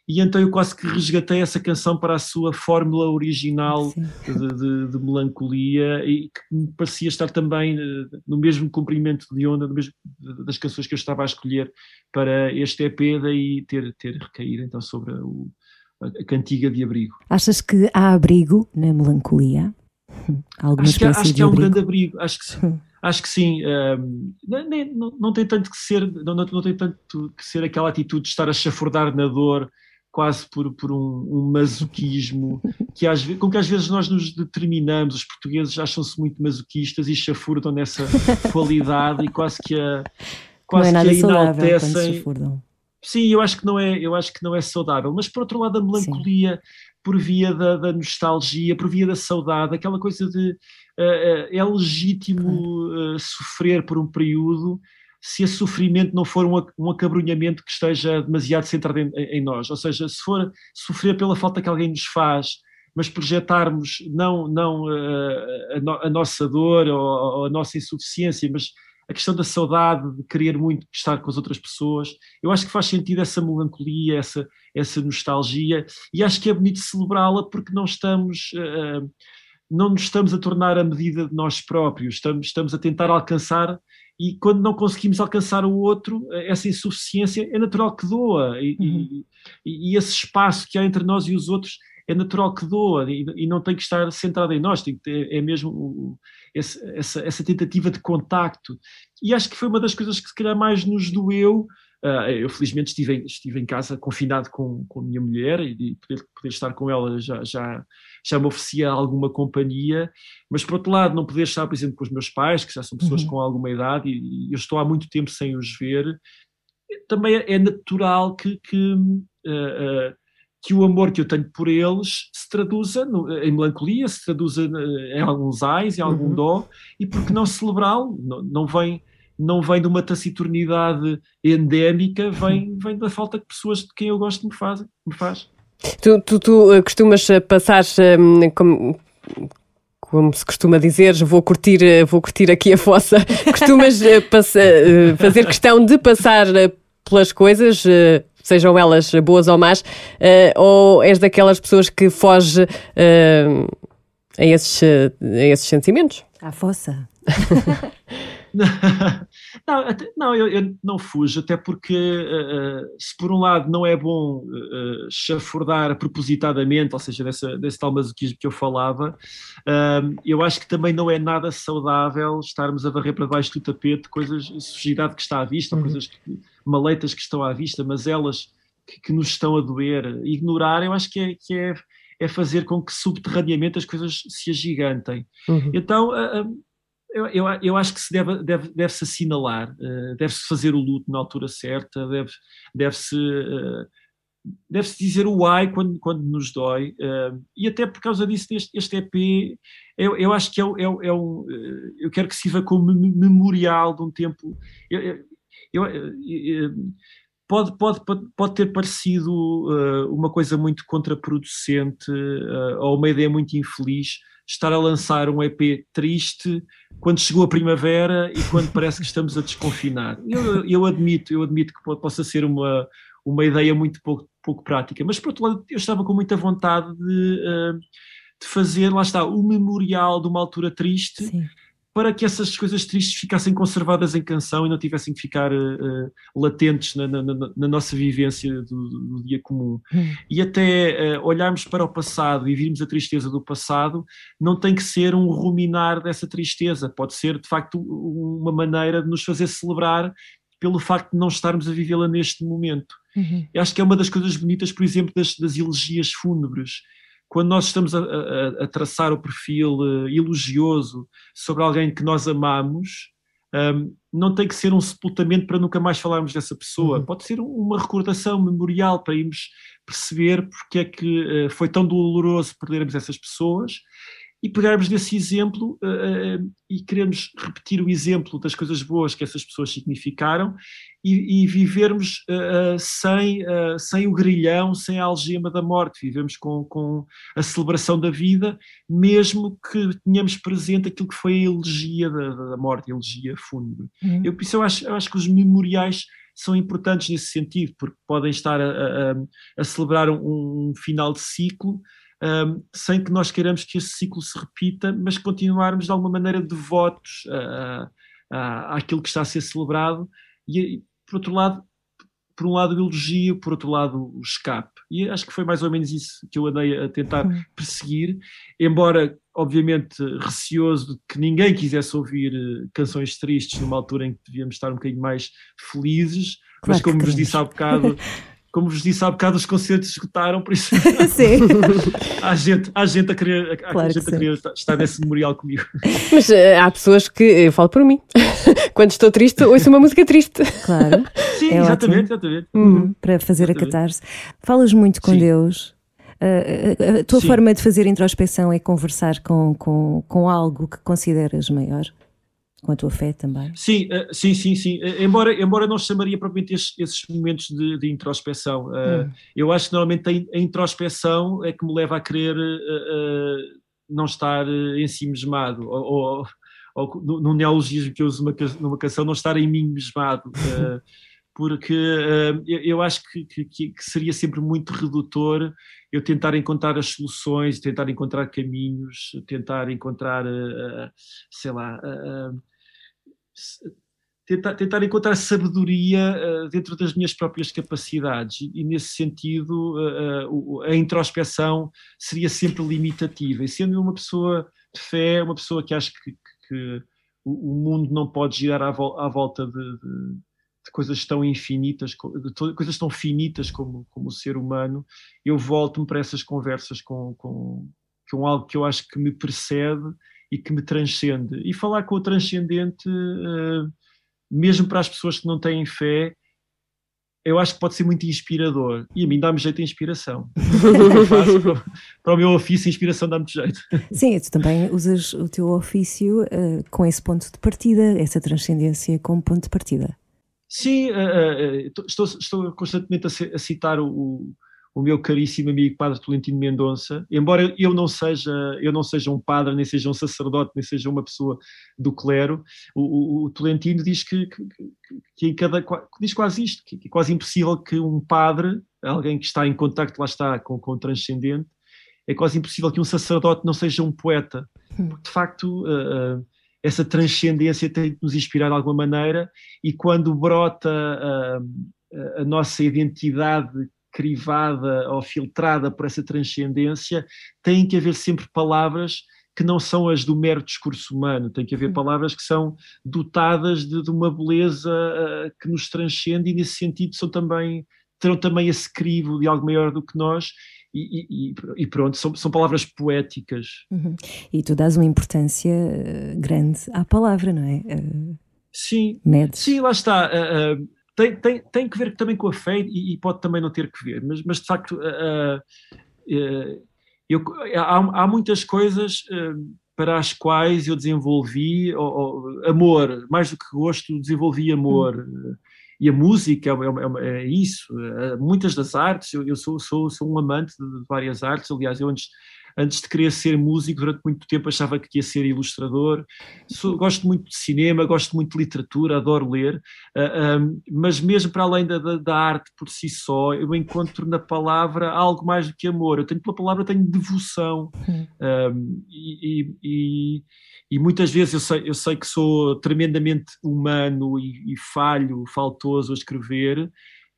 e então eu quase que resgatei essa canção para a sua fórmula original de, de- de melancolia e que me parecia estar também eh, no mesmo comprimento de onda mesmo- das canções que eu estava a escolher para este EP, daí ter, ter recaído então sobre o- a cantiga de abrigo. Achas que há abrigo na melancolia? Há Alguma Acho que, espécie acho que é um grande abrigo, acho que sim. Acho que sim. não, nem- não- não tem tanto que ser, não, não- não tem tanto que ser aquela atitude de estar a chafurdar na dor, quase por, por um, um masoquismo, que às, com que às vezes nós nos determinamos, os portugueses acham-se muito masoquistas e chafurdam nessa qualidade e quase que a Não quase é que a enaltecem. Sim, eu acho que não é, eu acho que não é saudável. Mas por outro lado, a melancolia por via da, da nostalgia, por via da saudade, aquela coisa de eh, é legítimo eh, sofrer por um período se esse sofrimento não for um, um acabrunhamento que esteja demasiado centrado em, em nós. Ou seja, se for sofrer pela falta que alguém nos faz mas projetarmos não, não a, a, a nossa dor ou, ou a nossa insuficiência, mas a questão da saudade, de querer muito estar com as outras pessoas, eu acho que faz sentido essa melancolia, essa, essa nostalgia, e acho que é bonito celebrá-la porque não estamos. Uh, não nos estamos a tornar a medida de nós próprios, estamos, estamos a tentar alcançar e quando não conseguimos alcançar o outro, essa insuficiência é natural que doa e, uhum. e, e, esse espaço que há entre nós e os outros é natural que doa e, e não tem que estar centrado em nós, tem que ter, é mesmo o, esse, essa, essa tentativa de contacto. E acho que foi uma das coisas que se calhar mais nos doeu. Uh, eu felizmente estive, estive em casa confinado com, com a minha mulher e poder, poder estar com ela já, já, já me oferecia alguma companhia, mas por outro lado não poder estar, por exemplo, com os meus pais, que já são pessoas uhum. com alguma idade e, e, eu estou há muito tempo sem os ver, também é, é natural que, que uh, uh, que o amor que eu tenho por eles se traduza no, em melancolia, se traduza em alguns ais, em algum uhum. dó, e por que não celebrá-lo? Não, não, vem, não vem de uma taciturnidade endémica, vem, vem da falta que pessoas de quem eu gosto me, fazem, me faz. Tu, tu, tu eh, costumas eh, passar como, como se costuma dizer, vou curtir, eh, vou curtir aqui a fossa. Costumas passa, fazer questão de passar pelas coisas, sejam elas boas ou más, uh, ou és daquelas pessoas que foge uh, a, esses, a esses sentimentos? À fossa. não, não eu, eu, não fujo, até porque uh, se por um lado não é bom uh, chafurdar propositadamente, ou seja, dessa, desse tal masoquismo que eu falava, uh, eu acho que também não é nada saudável estarmos a varrer para baixo do tapete coisas, sujidade que está à vista, uhum. coisas que maleitas que estão à vista, mas elas que, que nos estão a doer, ignorar, eu acho que é, que é, é fazer com que subterraneamente as coisas se agigantem. Uhum. Então, eu, eu, eu, acho que se deve, deve, deve-se assinalar, uh, deve-se fazer o luto na altura certa, deve, deve-se. Uh, deve-se dizer o ai quando, quando nos dói, uh, e até por causa disso, este, este EP, eu, eu acho que é, é, é um. eu quero que sirva como memorial de um tempo. Eu, eu, eu, pode, pode, pode ter parecido uh, uma coisa muito contraproducente uh, ou uma ideia muito infeliz estar a lançar um EP triste quando chegou a primavera e quando parece que estamos a desconfinar. Eu, eu admito, eu admito que possa ser uma, uma ideia muito pouco, pouco prática, mas por outro lado eu estava com muita vontade de, uh, de fazer, lá está, o memorial de uma altura triste. Sim para que essas coisas tristes ficassem conservadas em canção e não tivessem que ficar uh, latentes na, na, na, nossa vivência do, do dia comum. Hum. E até uh, olharmos para o passado e virmos a tristeza do passado, não tem que ser um ruminar dessa tristeza, pode ser de facto uma maneira de nos fazer celebrar pelo facto de não estarmos a vivê-la neste momento. Uhum. Acho que é uma das coisas bonitas, por exemplo, das, das elegias fúnebres quando nós estamos a, a, a traçar o perfil uh, elogioso sobre alguém que nós amamos, um, não tem que ser um sepultamento para nunca mais falarmos dessa pessoa. Uhum. Pode ser uma recordação memorial para irmos perceber porque é que uh, foi tão doloroso perdermos essas pessoas e pegarmos desse exemplo uh, e queremos repetir o exemplo das coisas boas que essas pessoas significaram e, e vivermos uh, sem, sem o grilhão, sem a algema da morte, vivemos com, com a celebração da vida, mesmo que tenhamos presente aquilo que foi a elegia da, da morte, a elegia fúnebre. Uhum. Eu, isso eu acho, eu acho que os memoriais são importantes nesse sentido, porque podem estar a, a, a celebrar um, um final de ciclo, um, sem que nós queiramos que esse ciclo se repita, mas continuarmos de alguma maneira devotos a, àquilo que está a ser celebrado. E, por outro lado, por um lado o elogio, por outro lado o escape. E acho que foi mais ou menos isso que eu andei a tentar perseguir, embora, obviamente, receoso de que ninguém quisesse ouvir uh, canções tristes numa altura em que devíamos estar um bocadinho mais felizes, claro mas como vos disse há bocado, como vos disse há bocado, os concertos esgotaram, por isso sim. há, gente, há gente a querer, claro gente que a querer estar nesse memorial comigo. Mas uh, há pessoas que, eu falo por mim, quando estou triste, ouço uma música triste. Claro. Sim, é exatamente, exatamente. Uhum, para fazer exatamente. a catarse. Falas muito com sim. Deus. Uh, a tua sim. forma de fazer introspeção é conversar com, com, com algo que consideras maior? Com a tua fé também. Sim, uh, sim, sim, sim. Uh, embora, embora não chamaria propriamente esses, esses momentos de, de introspeção. Uh, hum. Eu acho que normalmente a, a, introspeção é que me leva a querer não estar em si mesmado, ou, ou, ou no neologismo que eu uso numa, canção, não estar em mim mesmado. porque eu acho que, que, que, seria sempre muito redutor eu tentar encontrar as soluções, tentar encontrar caminhos, tentar encontrar, sei lá, tentar, tentar encontrar sabedoria uh, dentro das minhas próprias capacidades. E, e nesse sentido uh, uh, a introspeção seria sempre limitativa. E sendo uma pessoa de fé, uma pessoa que acha que, que, que o, mundo não pode girar à, à volta de, de, de, coisas tão infinitas, de coisas tão finitas como, como o ser humano, eu volto-me para essas conversas com, com, com algo que eu acho que me precede e que me transcende. E falar com o transcendente, uh, mesmo para as pessoas que não têm fé, eu acho que pode ser muito inspirador. E a mim dá-me jeito de inspiração. para, para o meu ofício, a inspiração dá-me jeito. Sim, tu também usas o teu ofício uh, com esse ponto de partida, essa transcendência como ponto de partida. Sim, uh, estou, estou, constantemente a, citar o, o meu caríssimo amigo Padre Tolentino Mendonça, embora eu não seja eu não seja um padre, nem seja um sacerdote, nem seja uma pessoa do clero, o, o, o Tolentino diz que, que, que, em cada diz quase isto, que é quase impossível que um padre, alguém que está em contacto lá está com, com o transcendente, é quase impossível que um sacerdote não seja um poeta, hum. porque de facto uh, uh, essa transcendência tem que nos inspirar de alguma maneira e quando brota uh, a nossa identidade crivada ou filtrada por essa transcendência, tem que haver sempre palavras que não são as do mero discurso humano, tem que haver palavras que são dotadas de, de uma beleza uh, que nos transcende e nesse sentido são também terão também esse crivo de algo maior do que nós e, e, e, pronto, são, são palavras poéticas. Uhum. E tu dás uma importância eh, grande à palavra, não é? Uh, sim, medes. sim, lá está. Uh, uh, tem, tem, tem que ver também com a fé e, e pode também não ter que ver, mas, mas de facto uh, uh, eu, há, há, muitas coisas uh, para as quais eu desenvolvi amor, mais do que gosto, desenvolvi amor. Hum. E a música é, é, é, é isso, muitas das artes, eu, eu sou, sou, sou um amante de várias artes, aliás, eu antes Antes de querer ser músico, durante muito tempo achava que ia ser ilustrador. Sou, gosto muito de cinema, gosto muito de literatura, adoro ler, uh, um, mas mesmo para além da, da, da, arte por si só, eu encontro na palavra algo mais do que amor. Eu tenho pela palavra, tenho devoção. Um, e, e, e, muitas vezes eu sei, eu sei que sou tremendamente humano e, e falho, faltoso a escrever,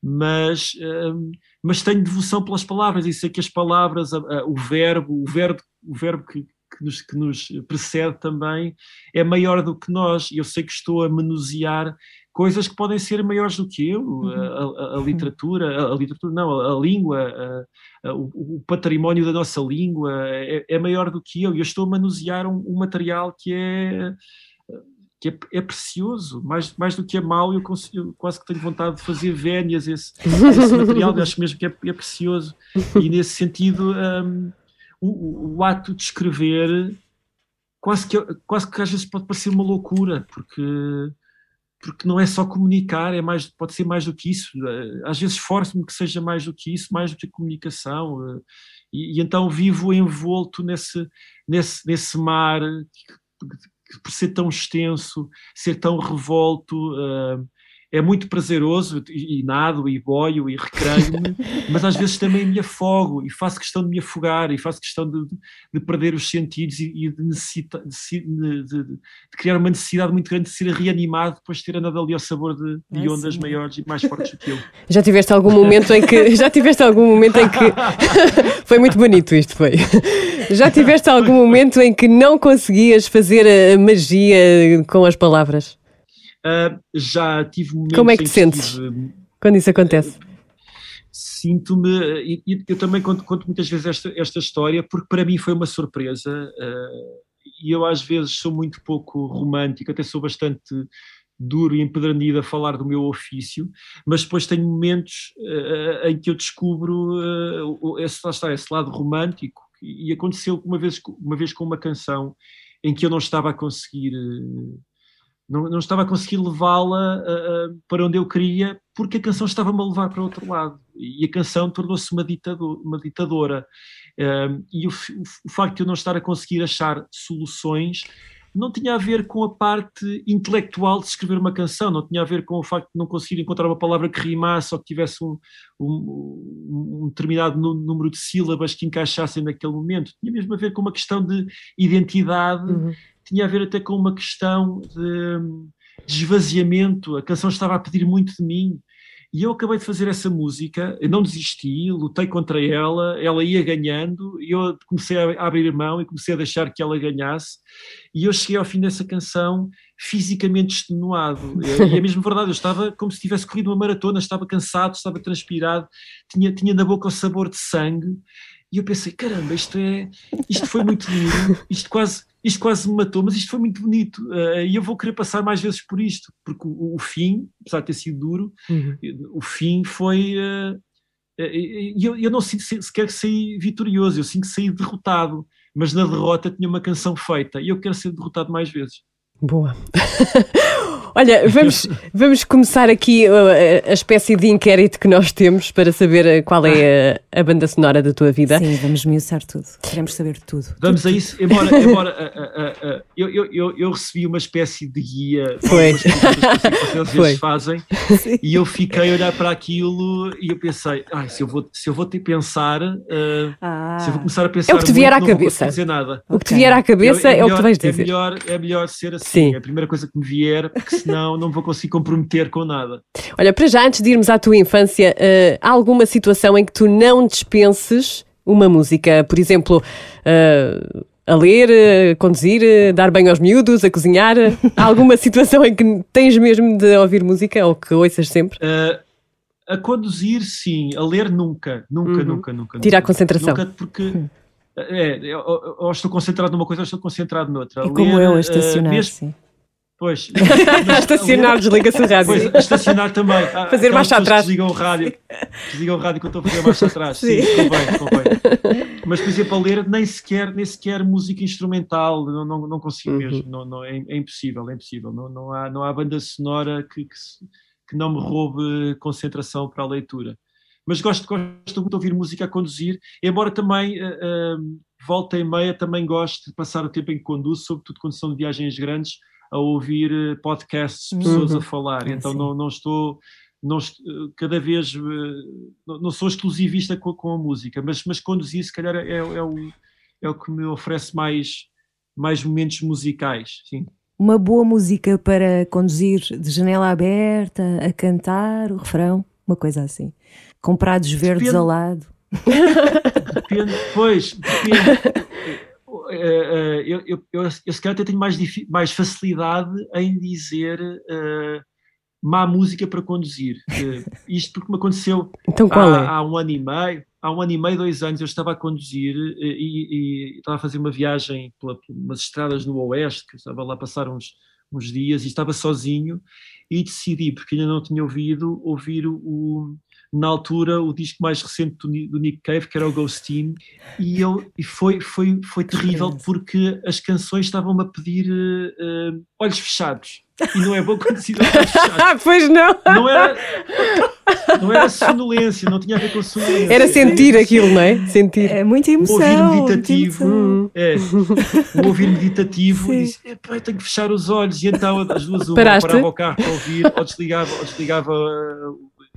mas, um, mas tenho devoção pelas palavras e sei que as palavras, a, a, o verbo, o verbo, o verbo que, que, nos, que nos precede também é maior do que nós e eu sei que estou a manusear coisas que podem ser maiores do que eu, uhum. a, a, literatura, a, literatura não, a, língua, o, o, património da nossa língua é, é, maior do que eu e eu estou a manusear um, um material que é que é, é, precioso, mais, mais do que é mau, eu, consigo, eu quase que tenho vontade de fazer vénias esse, esse material, acho mesmo que é, é precioso. E nesse sentido, um, o, o, ato de escrever quase que, quase que às vezes pode parecer uma loucura, porque, porque não é só comunicar, é mais, pode ser mais do que isso. Às vezes esforço-me que seja mais do que isso, mais do que comunicação. E, e então vivo envolto nesse, nesse, nesse mar por ser tão extenso, ser tão revolto, uh, é muito prazeroso e, e nado e boio e recreio-me, mas às vezes também me afogo e faço questão de me afogar e faço questão de, de perder os sentidos e, e de, necessita, de, de, criar uma necessidade muito grande de ser reanimado depois de ter andado ali ao sabor de, de ondas maiores e mais fortes do que eu. Já tiveste algum momento em que já tiveste algum momento em que foi muito bonito isto foi. Já tiveste algum momento em que não conseguias fazer a magia com as palavras? Uh, já tive momentos. Como é que te sentes tive, quando isso acontece? Sinto-me, e, e, eu também conto, conto, muitas vezes esta, esta história, porque para mim foi uma surpresa, uh, e eu às vezes sou muito pouco romântico, até sou bastante duro e empedernido a falar do meu ofício, mas depois tenho momentos uh, em que eu descubro uh, esse, está, esse lado romântico, e aconteceu uma vez, uma vez com uma canção em que eu não estava a conseguir não, não estava a conseguir levá-la uh, para onde eu queria, porque a canção estava-me a levar para outro lado. E a canção tornou-se uma, ditado, uma ditadora. Uh, e o, o, facto de eu não estar a conseguir achar soluções não tinha a ver com a parte intelectual de escrever uma canção, não tinha a ver com o facto de não conseguir encontrar uma palavra que rimasse ou que tivesse um, um, um determinado número de sílabas que encaixassem naquele momento. Tinha mesmo a ver com uma questão de identidade, uhum. Tinha a ver até com uma questão de, esvaziamento. A canção estava a pedir muito de mim. E eu acabei de fazer essa música, eu não desisti, lutei contra ela, ela ia ganhando, e eu comecei a abrir mão e comecei a deixar que ela ganhasse, e eu cheguei ao fim dessa canção fisicamente extenuado. E é mesmo verdade, eu estava como se tivesse corrido uma maratona, estava cansado, estava transpirado, tinha, tinha na boca o sabor de sangue, e eu pensei, caramba, isto é, isto foi muito lindo, isto quase isto quase me matou, mas isto foi muito bonito uh, e eu vou querer passar mais vezes por isto, porque o, o fim, apesar de ter sido duro, uhum. o fim foi. Uh, e eu, eu, não sinto sequer que saí vitorioso, eu sinto que saí derrotado, mas na derrota tinha uma canção feita e eu quero ser derrotado mais vezes. Boa. Olha, vamos, vamos começar aqui a, a, espécie de inquérito que nós temos para saber eh, qual é a, a banda sonora da tua vida. Sim, vamos miuçar tudo. Queremos saber tudo. Vamos tudo, a isso, embora, embora a, a, eu, eu, eu, eu, recebi uma espécie de guia Foi. que vocês às vezes fazem Sim. e eu fiquei a olhar para aquilo e eu pensei, ah, se eu vou, se eu vou ter pensar, uh, ah. se eu vou começar a pensar. É o que te vier à cabeça. Dizer nada. O que te vier à cabeça é, é, melhor, o que tu vais dizer. É melhor, é melhor ser assim. Sim. É a primeira coisa que me vier, porque senão não vou conseguir comprometer com nada. Olha, para já, antes de irmos à tua infância, uh, há alguma situação em que tu não dispenses uma música? Por exemplo, uh, a ler, a conduzir, a dar banho aos miúdos, a cozinhar? Há alguma situação em que tens mesmo de ouvir música ou que ouças sempre? Uh, a conduzir, sim. A ler, nunca. Nunca, uhum. nunca, nunca. Tirar a concentração. Nunca, porque... É, ou estou concentrado numa coisa ou estou concentrado noutra. É como eu, a estacionar, uh, mesmo, sim. Pois. estacionar, desliga-se o rádio. Pois, estacionar também. Fazer marcha atrás. Desligam o rádio. Desligam o rádio quando estou a fazer marcha atrás. Sim, Sim convém, convém. Mas, por exemplo, a ler nem sequer, nem sequer música instrumental, não, não, não consigo uhum. mesmo. Não, não, é, é, impossível, é impossível. Não, não, há, não há banda sonora que, que, que não me roube concentração para a leitura. Mas gosto, gosto muito de ouvir música a conduzir, embora também, uh, uh, volta e meia, também gosto de passar o tempo em que conduzo, sobretudo quando são de viagens grandes, a ouvir eh, podcasts pessoas uhum. a falar. Então não, não estou. Não, cada vez não, não sou exclusivista com, com, a música, mas, mas conduzir se calhar é, é, o, é o que me oferece mais, mais momentos musicais. Sim. Uma boa música para conduzir de janela aberta, a cantar o refrão, uma coisa assim. Com prados verdes depende, ao lado. Depende, pois, depende. Uh, eu, eu, eu, eu se calhar até tenho mais, mais facilidade em dizer uh, má música para conduzir. Uh, isto porque me aconteceu então, há, é? há, um ano e meio, há um ano e meio, dois anos, eu estava a conduzir e, e estava a fazer uma viagem pelas umas estradas no Oeste, que estava lá a passar uns, uns dias e estava sozinho e decidi, porque ainda não tinha ouvido, ouvir o, na altura o disco mais recente do, do Nick Cave, que era o Ghostin, e, eu, e foi, foi, foi terrível porque as canções estavam-me a pedir uh, olhos fechados. E não é bom quando se olhos fechados. pois não! Não era, não era sonolência, não tinha a ver com sonolência. Era sentir aquilo, não é? Sentir. É muita emoção. O ouvir meditativo. É, o ouvir meditativo Sim. e disse: tenho que fechar os olhos. E então as duas uma, parava o carro para ouvir, ou desligava, ou desligava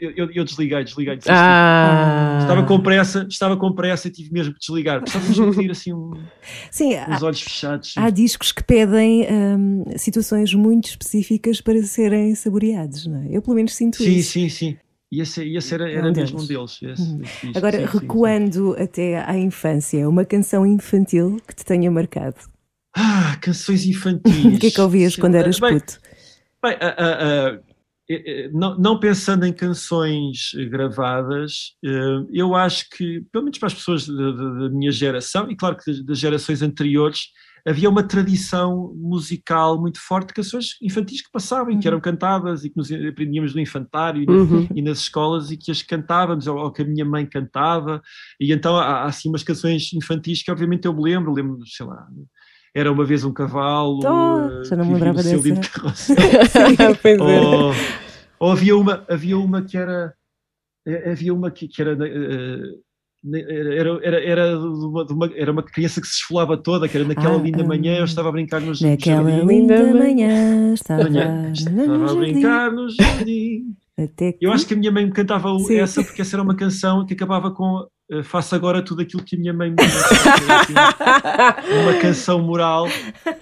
eu, eu, eu desliguei, desliguei. Ah. Estava com pressa, estava com pressa e tive mesmo que desligar. Estava a pedir assim um, sim, os olhos fechados. Sim. Há discos que pedem um, situações muito específicas para serem saboreados, não é? Eu pelo menos sinto sim, isso. Sim, sim, sim. E esse, esse era, era um mesmo um deles. Esse, uhum. esse Agora, sim, recuando sim, até à infância, uma canção infantil que te tenha marcado. Ah, canções infantis. o que é que ouvias quando eras bem, puto? Bem, uh, uh, não, não, pensando em canções gravadas, eh, eu acho que, pelo menos para as pessoas da, da minha geração, e claro que das gerações anteriores, havia uma tradição musical muito forte de canções infantis que passavam, uhum. que eram cantadas e que nos aprendíamos no infantário uhum. e nas escolas e que as cantávamos, ou, ou, que a minha mãe cantava, e então há, há assim umas canções infantis que obviamente eu me lembro, lembro, sei lá, Era uma vez um cavalo. Oh, já não me lembrava seu dessa. carrossel. Pois é. ou, ou havia uma, havia uma que era. eh, Havia uma que, que era. eh, era, era, era, de uma, de uma- era uma criança que se esfolava toda, que era naquela Ah, linda ah. manhã, eu estava a brincar nos Naquela jardim. linda Linda manhã estava, Manhã, Estava a brincar no jardim. Até que... Eu acho que a minha mãe me cantava Sim. essa porque essa era uma canção que acabava com eh, Faça agora tudo aquilo que a minha mãe me disse. uma canção moral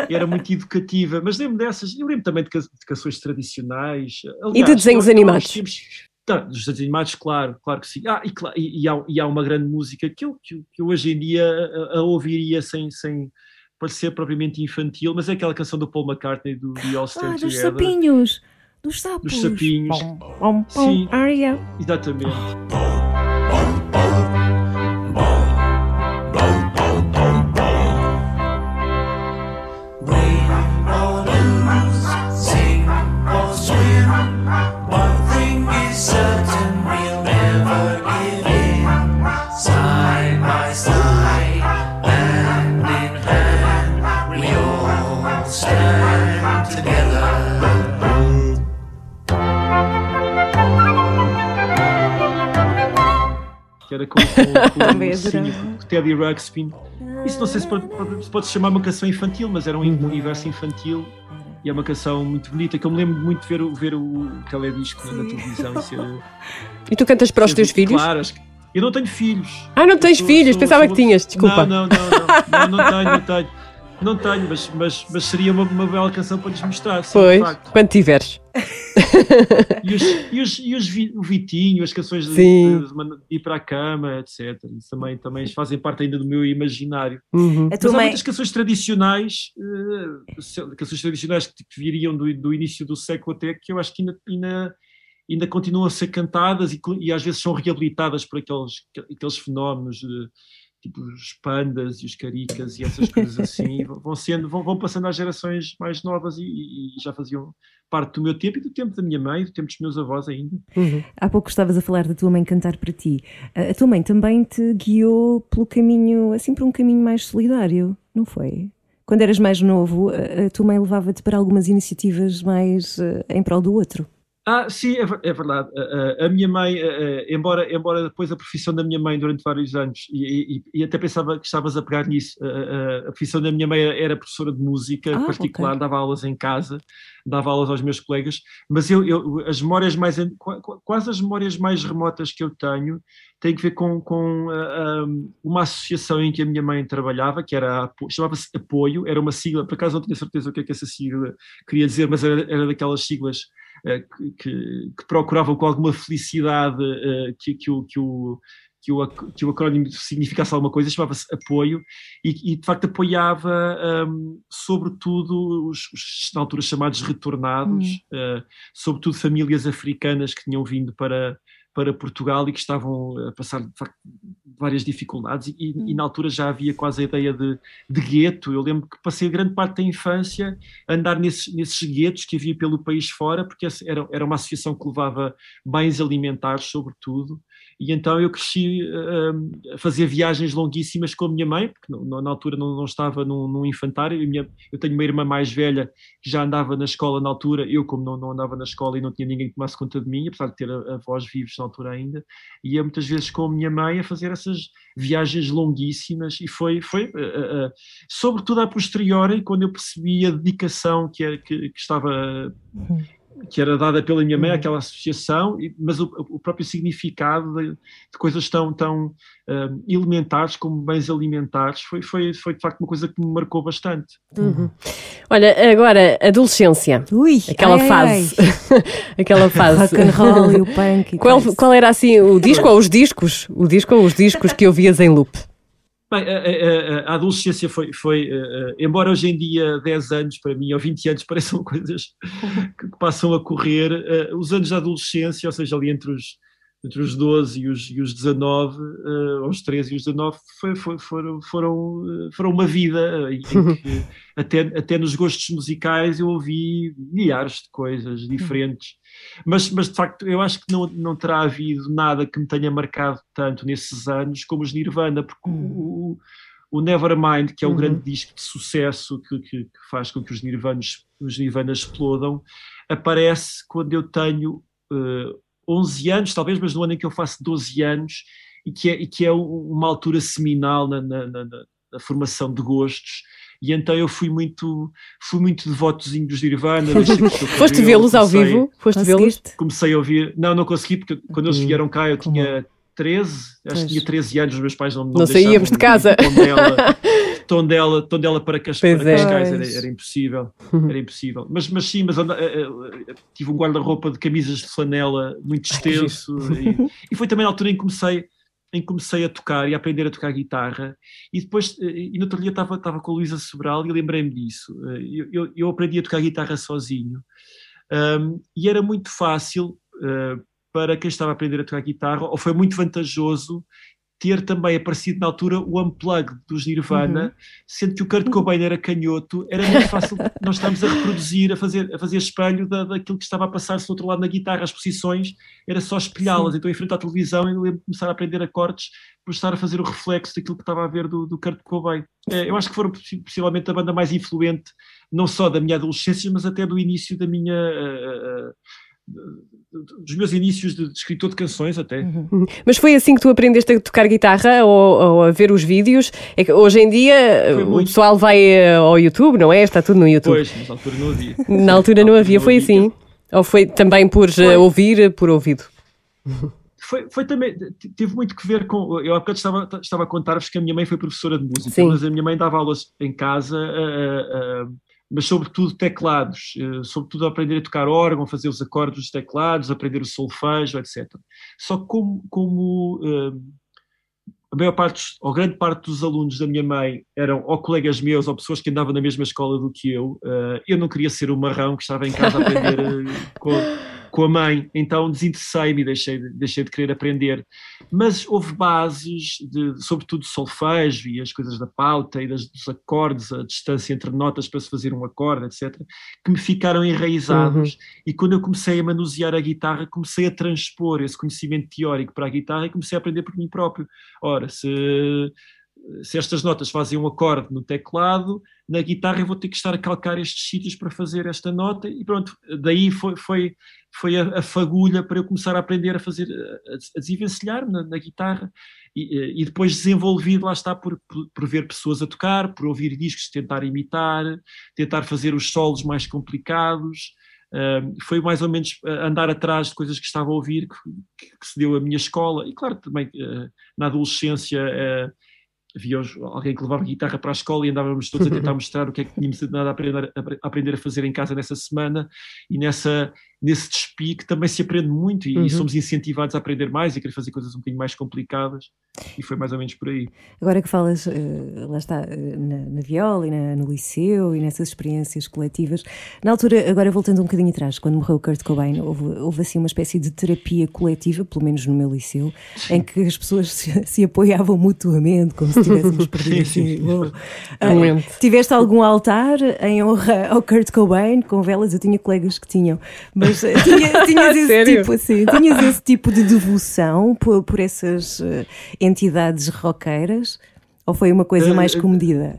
era muito educativa. Mas lembro dessas, eu lembro também de, de canções tradicionais. E de desenhos animados? tínhamos- Tá, dos desenhos animados, claro, claro que sim. Ah, e, e- e há, e há uma grande música que eu, que que eu hoje em dia a, a ouviria sem, sem parecer propriamente infantil, mas é aquela canção do Paul McCartney do The All Stand Ah, dos Together. sapinhos! Dos sapos! Dos sapinhos. Pom, pom, pom, Sim. aria. Exatamente. Que era com, com, com, sim, o Teddy Ruxpin. Isso não sei se pode, se pode chamar uma canção infantil, mas era um Uhum. universo infantil e é uma canção muito bonita que eu me lembro muito de ver, o- ver o teledisco na televisão e ser. E tu cantas para os teus filhos? Claro, eu não tenho filhos. Ah, não tens Sou- filhos? sou- Pensava sou- que tinhas, desculpa. Não, não, não, não, não, não tenho, não tenho. Não tenho, mas, mas, mas seria uma, uma bela canção para lhes mostrar. Sim, Pois, facto. quando tiveres. E, os, e, os, e os Vi- o Vitinho, as canções de, de- de ir para a cama, etc. Isso também, também fazem parte ainda do meu imaginário. Uhum. Mas há mãe... muitas canções tradicionais, se- canções tradicionais que, que viriam do, do início do século até, que eu acho que ainda, ainda, ainda continuam a ser cantadas e, e às vezes são reabilitadas por aqueles, aqueles fenómenos de, tipo os pandas e os caricas e essas coisas assim, vão- sendo, vão, vão passando às gerações mais novas e, e- já faziam parte do meu tempo e do tempo da minha mãe, do tempo dos meus avós ainda. Uhum. Há pouco estavas a falar da tua mãe cantar para ti. A tua mãe também te guiou pelo caminho, assim, para um caminho mais solidário, não foi? Quando eras mais novo, a a tua mãe levava-te para algumas iniciativas mais eh, em prol do outro. Ah, sim, é, é verdade. A, a- a minha mãe, eh, eh, embora, embora depois a profissão da minha mãe durante vários anos, e, e- e até pensava que estavas a pegar nisso, a, a- a profissão da minha mãe era professora de música Ah, particular, ok. dava aulas em casa, dava aulas aos meus colegas, mas eu, eu- as memórias mais, quase as memórias mais remotas que eu tenho, têm que ver com, com ah, ah, uma associação em que a minha mãe trabalhava, que era, a chamava-se Apoio, era uma sigla, por acaso não tinha certeza o que é que essa sigla queria dizer, mas era, era daquelas siglas que, que- que procuravam com alguma felicidade eh, que, que o, que, o, que, o, que o acrónimo significasse alguma coisa, chamava-se apoio, e, e, de facto apoiava hum, sobretudo os, os, na altura chamados retornados, eh, sobretudo famílias africanas que tinham vindo para, para Portugal e que estavam a passar de facto várias dificuldades. E, e na altura já havia quase a ideia de, de gueto, eu lembro que passei grande parte da infância a andar nesses, nesses guetos que havia pelo país fora, porque era, era uma associação que levava bens alimentares sobretudo, e então eu cresci hum, a fazer viagens longuíssimas com a minha mãe, porque na altura não, não estava num, num infantário, minha- eu tenho uma irmã mais velha que já andava na escola na altura, eu como não, não andava na escola e não tinha ninguém que tomasse conta de mim, apesar de ter avós vivos na altura ainda, ia muitas vezes com a minha mãe a fazer essas viagens longuíssimas e foi, foi eh, eh, sobretudo a posteriori, quando eu percebi a dedicação que, era- que, que estava que era dada pela minha mãe, aquela associação, mas o, o próprio significado de, de coisas tão, tão eh, elementares como bens alimentares foi, foi, foi de facto uma coisa que me marcou bastante. Uhum. Olha, agora, adolescência. Ui, Aquela ai, fase. Aquela ai. fase. Rock and roll e o punk. e Qual, qual era assim o disco ou os discos? O disco ou os discos que ouvias em loop? Bem, a, a- a- adolescência foi, foi eh, embora hoje em dia 10 anos para mim, ou 20 anos, pareçam coisas que, passam a correr, eh, os anos da adolescência, ou seja, ali entre os, entre os 12 e os, e os 19, eh, ou os 13 e os 19, foi, foi- foram, foram, eh, foram uma vida eh, em que até, até nos gostos musicais eu ouvi milhares de coisas diferentes. Mas, mas de facto, eu acho que não, não terá havido nada que me tenha marcado tanto nesses anos como os Nirvana, porque o, o Nevermind, que é o Uhum. grande disco de sucesso que, que- que faz com que os Nirvanas, os Nirvanas explodam, aparece quando eu tenho eh, 11 anos, talvez, mas no ano em que eu faço 12 anos, e que é, e que é um- uma altura seminal na, na- na- na- formação de gostos. E então eu fui muito, fui muito devotozinho dos Nirvana. Foste vê-los ao vivo? Foste vê-los? Comecei a ouvir. Não, não consegui, porque quando eles vieram cá eu tinha 13, acho que tinha 13 anos, os meus pais não, não, Não deixavam saíamos de casa. Tondela, Tondela, para, Cas, para é. Cascais era, Pois. era impossível. Era impossível. Mas, mas sim, mas anda- eh, eh, tive um guarda-roupa de camisas de flanela muito extenso. e, e foi também na altura em que comecei em que comecei a tocar e a aprender a tocar guitarra e depois, eh, e no outro dia estava, estava com a Luísa Sobral e lembrei-me disso. Eu, eu, eu aprendi a tocar guitarra sozinho Um, e era muito fácil uh, para quem estava a aprender a tocar guitarra, ou foi muito vantajoso ter também aparecido na altura o Unplugged dos Nirvana, sendo que o Kurt Cobain era canhoto, era muito fácil nós estávamos a reproduzir, a fazer, a fazer espelho da, daquilo que estava a passar-se do outro lado na guitarra, as posições, era só espelhá-las, então em frente à televisão eu lembro de começar a aprender acordes por estar a fazer o reflexo daquilo que estava a ver do, do Kurt Cobain. Eh, Eu acho que foram possi- possivelmente a banda mais influente, não só da minha adolescência, mas até do início da minha... eh, eh, dos meus inícios de, de escritor de canções até. Mas foi assim que tu aprendeste a tocar guitarra ou, ou a ver os vídeos? É que hoje em dia Foi o muito. pessoal vai eh, ao YouTube, não é? Está tudo no YouTube. Pois, mas na altura não havia. Na altura não havia, foi assim? Ou foi também por eh, Foi. ouvir, por ouvido? Foi, foi também, teve muito que ver com. Eu há bocado estava, estava a contar-vos que a minha mãe foi professora de música, Sim. mas a minha mãe dava aulas em casa, ah, ah, mas sobretudo teclados, eh, sobretudo aprender a tocar órgão, fazer os acordes dos teclados, aprender o solfejo, etc. Só que como, como ah, a maior parte, ou grande parte dos alunos da minha mãe eram ou colegas meus ou pessoas que andavam na mesma escola do que eu, ah, eu não queria ser o marrão que estava em casa a aprender com, com a mãe, então desinteressei-me e deixei, de- deixei de querer aprender. Mas houve bases, de, sobretudo de solfejo e as coisas da pauta e das, dos acordes, a distância entre notas para se fazer um acorde, etc., que me ficaram enraizados. E quando eu comecei a manusear a guitarra, comecei a transpor esse conhecimento teórico para a guitarra e comecei a aprender por mim próprio. Ora, se, se estas notas fazem um acorde no teclado, na guitarra eu vou ter que estar a calcar estes sítios para fazer esta nota e pronto, daí foi, foi, foi a, a fagulha para eu começar a aprender a fazer, a, desenvencilhar-me na, na guitarra e, eh, e depois desenvolvido, lá está, por, por, por ver pessoas a tocar, por ouvir discos, tentar imitar, tentar fazer os solos mais complicados. Um, foi mais ou menos uh, andar atrás de coisas que estava a ouvir que, que- que se deu a minha escola e claro também uh, na adolescência uh, havia alguém que levava guitarra para a escola e andávamos todos a tentar mostrar o que é que tínhamos andado a aprender, a aprender a fazer em casa nessa semana. E nessa, nesse despique também se aprende muito e, Uhum. e somos incentivados a aprender mais e a querer fazer coisas um bocadinho mais complicadas e foi mais ou menos por aí. Agora que falas, eh, lá está, eh, na, na viola e na- no liceu e nessas experiências coletivas, na altura, agora voltando um bocadinho atrás, quando morreu Kurt Cobain, houve, houve assim uma espécie de terapia coletiva, pelo menos no meu liceu, em que as pessoas se, se apoiavam mutuamente, como se tivéssemos perdido Sim. Ah, Realmente. tiveste algum altar em honra ao Kurt Cobain com velas? Eu tinha colegas que tinham, mas eh, tinha- tinhas esse Sério? tipo assim, tinhas esse tipo de devoção por, por essas eh, entidades roqueiras? Ou foi uma coisa Eh, mais comedida?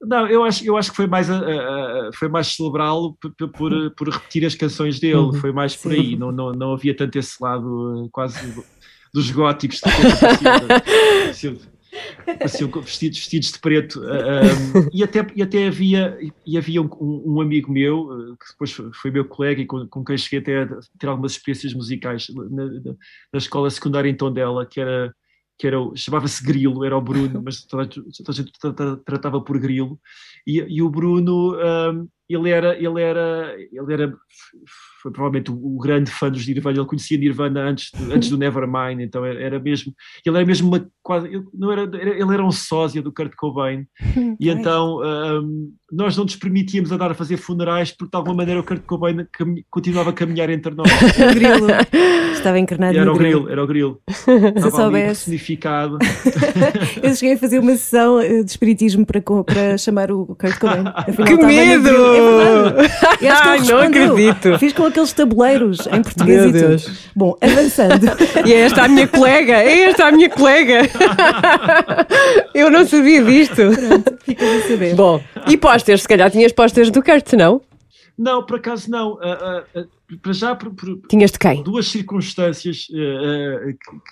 Não, eu acho, eu acho que foi mais, a- a- foi mais celebrá-lo por, por- repetir as canções dele, Uhum. foi mais por Sim. aí, não, não, não havia tanto esse lado eh, quase dos góticos, de pareciam vestidos, vestidos de preto, um, e, até, e até havia, e havia um, um amigo meu, eh, que depois foi, meu colega e com, com quem cheguei até a ter algumas experiências musicais na, na- na escola secundária em Tondela, que era que era, chamava-se Grilo, era o Bruno, mas toda, a- gente tra- tra- tratava por Grilo, e, e o Bruno, hum, ele era, ele era, ele era, foi provavelmente o, o grande fã dos Nirvana, ele conhecia Nirvana antes, do- antes do Nevermind, então era, era mesmo, ele era mesmo uma, quase, ele não era, ele era um sósia do Kurt Cobain, e então hum, nós não nos permitíamos andar a fazer funerais porque de alguma maneira o Kurt Cobain continuava a caminhar entre nós. O grilo estava encarnado E era no o grilo. grilo, era o grilo. Se soubesse. personificado. Eu cheguei a fazer uma sessão eh, de espiritismo para, para chamar o Kurt Cobain. Afinal, Que medo! grilo. E acho que Ai, não acredito. Fiz com aqueles tabuleiros em português Meu e tudo. Deus. Bom, avançando. E é esta a minha colega, é esta a minha colega. Eu não sabia disto. Ficas a saber. Bom, e pósteres? Se calhar tinhas pósteres do Kurt, não? Não, por acaso não. Ah, ah, para já, por, por Tinhas de quem? duas circunstâncias que,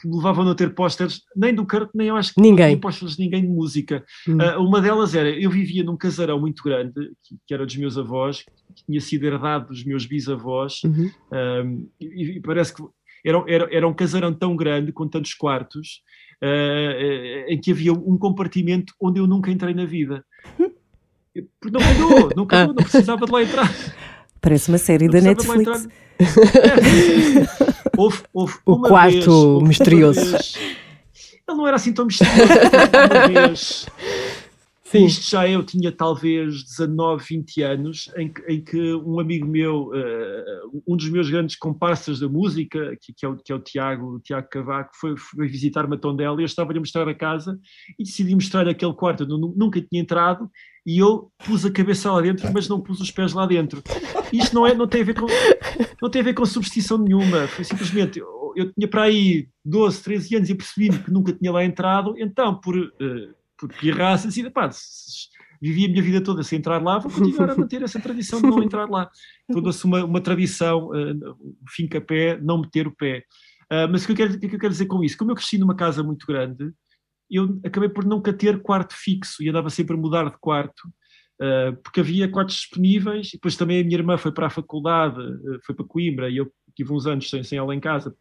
que me levavam a não ter pósteres, nem do Kurt, nem eu acho que Ninguém. não pósteres de ninguém de música. Hum. Uma delas era, eu vivia num casarão muito grande, que, que era dos meus avós, que tinha sido herdado dos meus bisavós, Uhum. Um, e, e parece que era, era, era um casarão tão grande, com tantos quartos, uh, uh, em que havia um compartimento onde eu nunca entrei na vida. Porque não calhou, não calhou, não precisava de lá entrar. Parece uma série Não da precisava de lá Netflix. entrar. Houve, houve O uma quarto vez- misterioso. vez- Ele não era assim tão misterioso. Uma vez, Sim. isto já eu tinha talvez 19, 20 anos, em que, em que um amigo meu, eh, um dos meus grandes comparsas da música, que, que é, o, que é o Tiago, o Tiago Cavaco, foi, foi visitar-me a Tondela e eu estava-lhe a mostrar a casa e decidi mostrar aquele quarto onde eu nu- nunca tinha entrado e eu pus a cabeça lá dentro, mas não pus os pés lá dentro. Isto não, é, não, tem, a ver com, não tem a ver com superstição nenhuma, foi simplesmente, eu, eu tinha para aí 12, 13 anos e percebi que nunca tinha lá entrado, então por... eh, por pirraça, assim, pá, vivi a minha vida toda sem entrar lá, vou continuar a manter essa tradição de não entrar lá. Toda-se uma, uma tradição, uh, que a pé, não meter o pé. Ah, mas o que, eu quero, o que eu quero dizer com isso? Como eu cresci numa casa muito grande, eu acabei por nunca ter quarto fixo e andava sempre a mudar de quarto, ah, porque havia quartos disponíveis, e depois também a minha irmã foi para a faculdade, ah, foi para Coimbra, e eu tive uns anos sem, sem ela em casa,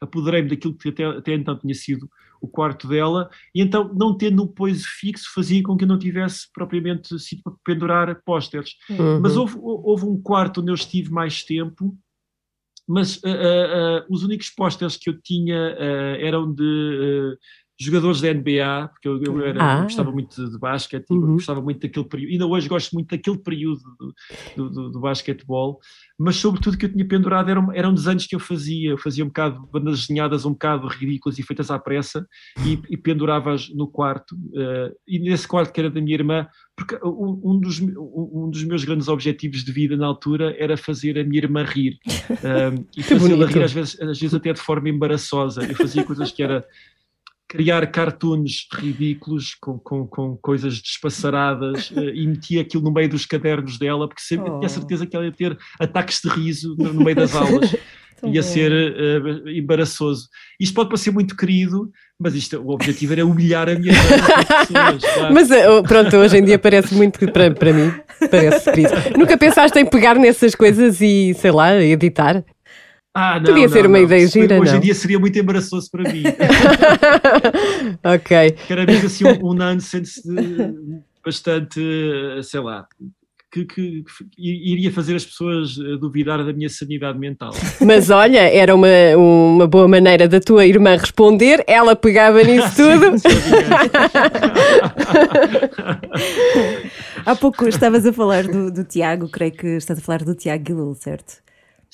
apoderei-me daquilo que até, até então tinha sido o quarto dela, e então, não tendo um poiso fixo, fazia com que eu não tivesse propriamente sítio para pendurar pósteres. Uhum. Mas houve, houve um quarto onde eu estive mais tempo, mas ah, ah, ah, os únicos pósteres que eu tinha eram de jogadores da NBA, porque eu, eu era- Ah. gostava muito de, basquete, Uhum. gostava muito daquele período, ainda hoje gosto muito daquele período do, do, do, do basquetebol, mas sobretudo que eu tinha pendurado eram, eram desenhos que eu fazia, eu fazia um bocado, bandas desenhadas um bocado ridículas e feitas à pressa, e, e pendurava-as no quarto, ah, e nesse quarto que era da minha irmã, porque um, um dos, um, dos meus grandes objetivos de vida na altura era fazer a minha irmã rir. Um, e fazê-la rir às vezes, às vezes até de forma embaraçosa. Eu fazia coisas que era criar cartoons ridículos com, com, com coisas despassaradas eh, e metia aquilo no meio dos cadernos dela porque sempre, Oh. tinha certeza que ela ia ter ataques de riso no, no meio das aulas ia ser eh, embaraçoso isto pode parecer muito querido mas isto, o objetivo era humilhar a minha pessoas, claro. Mas eh, pronto, hoje em dia parece muito para, para mim, parece querido. Nunca pensaste em pegar nessas coisas e, sei lá, editar? Ah, não, Podia não, ser uma não. ideia gira, Hoje não? em dia seria muito embaraçoso para mim. ok. mesmo assim um, um nonsense de- bastante, sei lá, que, que- que iria fazer as pessoas eh, duvidar da minha sanidade mental. Mas olha, era uma, uma boa maneira da tua irmã responder, ela pegava nisso tudo. Sim, Há pouco estavas a falar do, do Tiago, creio que estás a falar do Tiago Guilul, certo?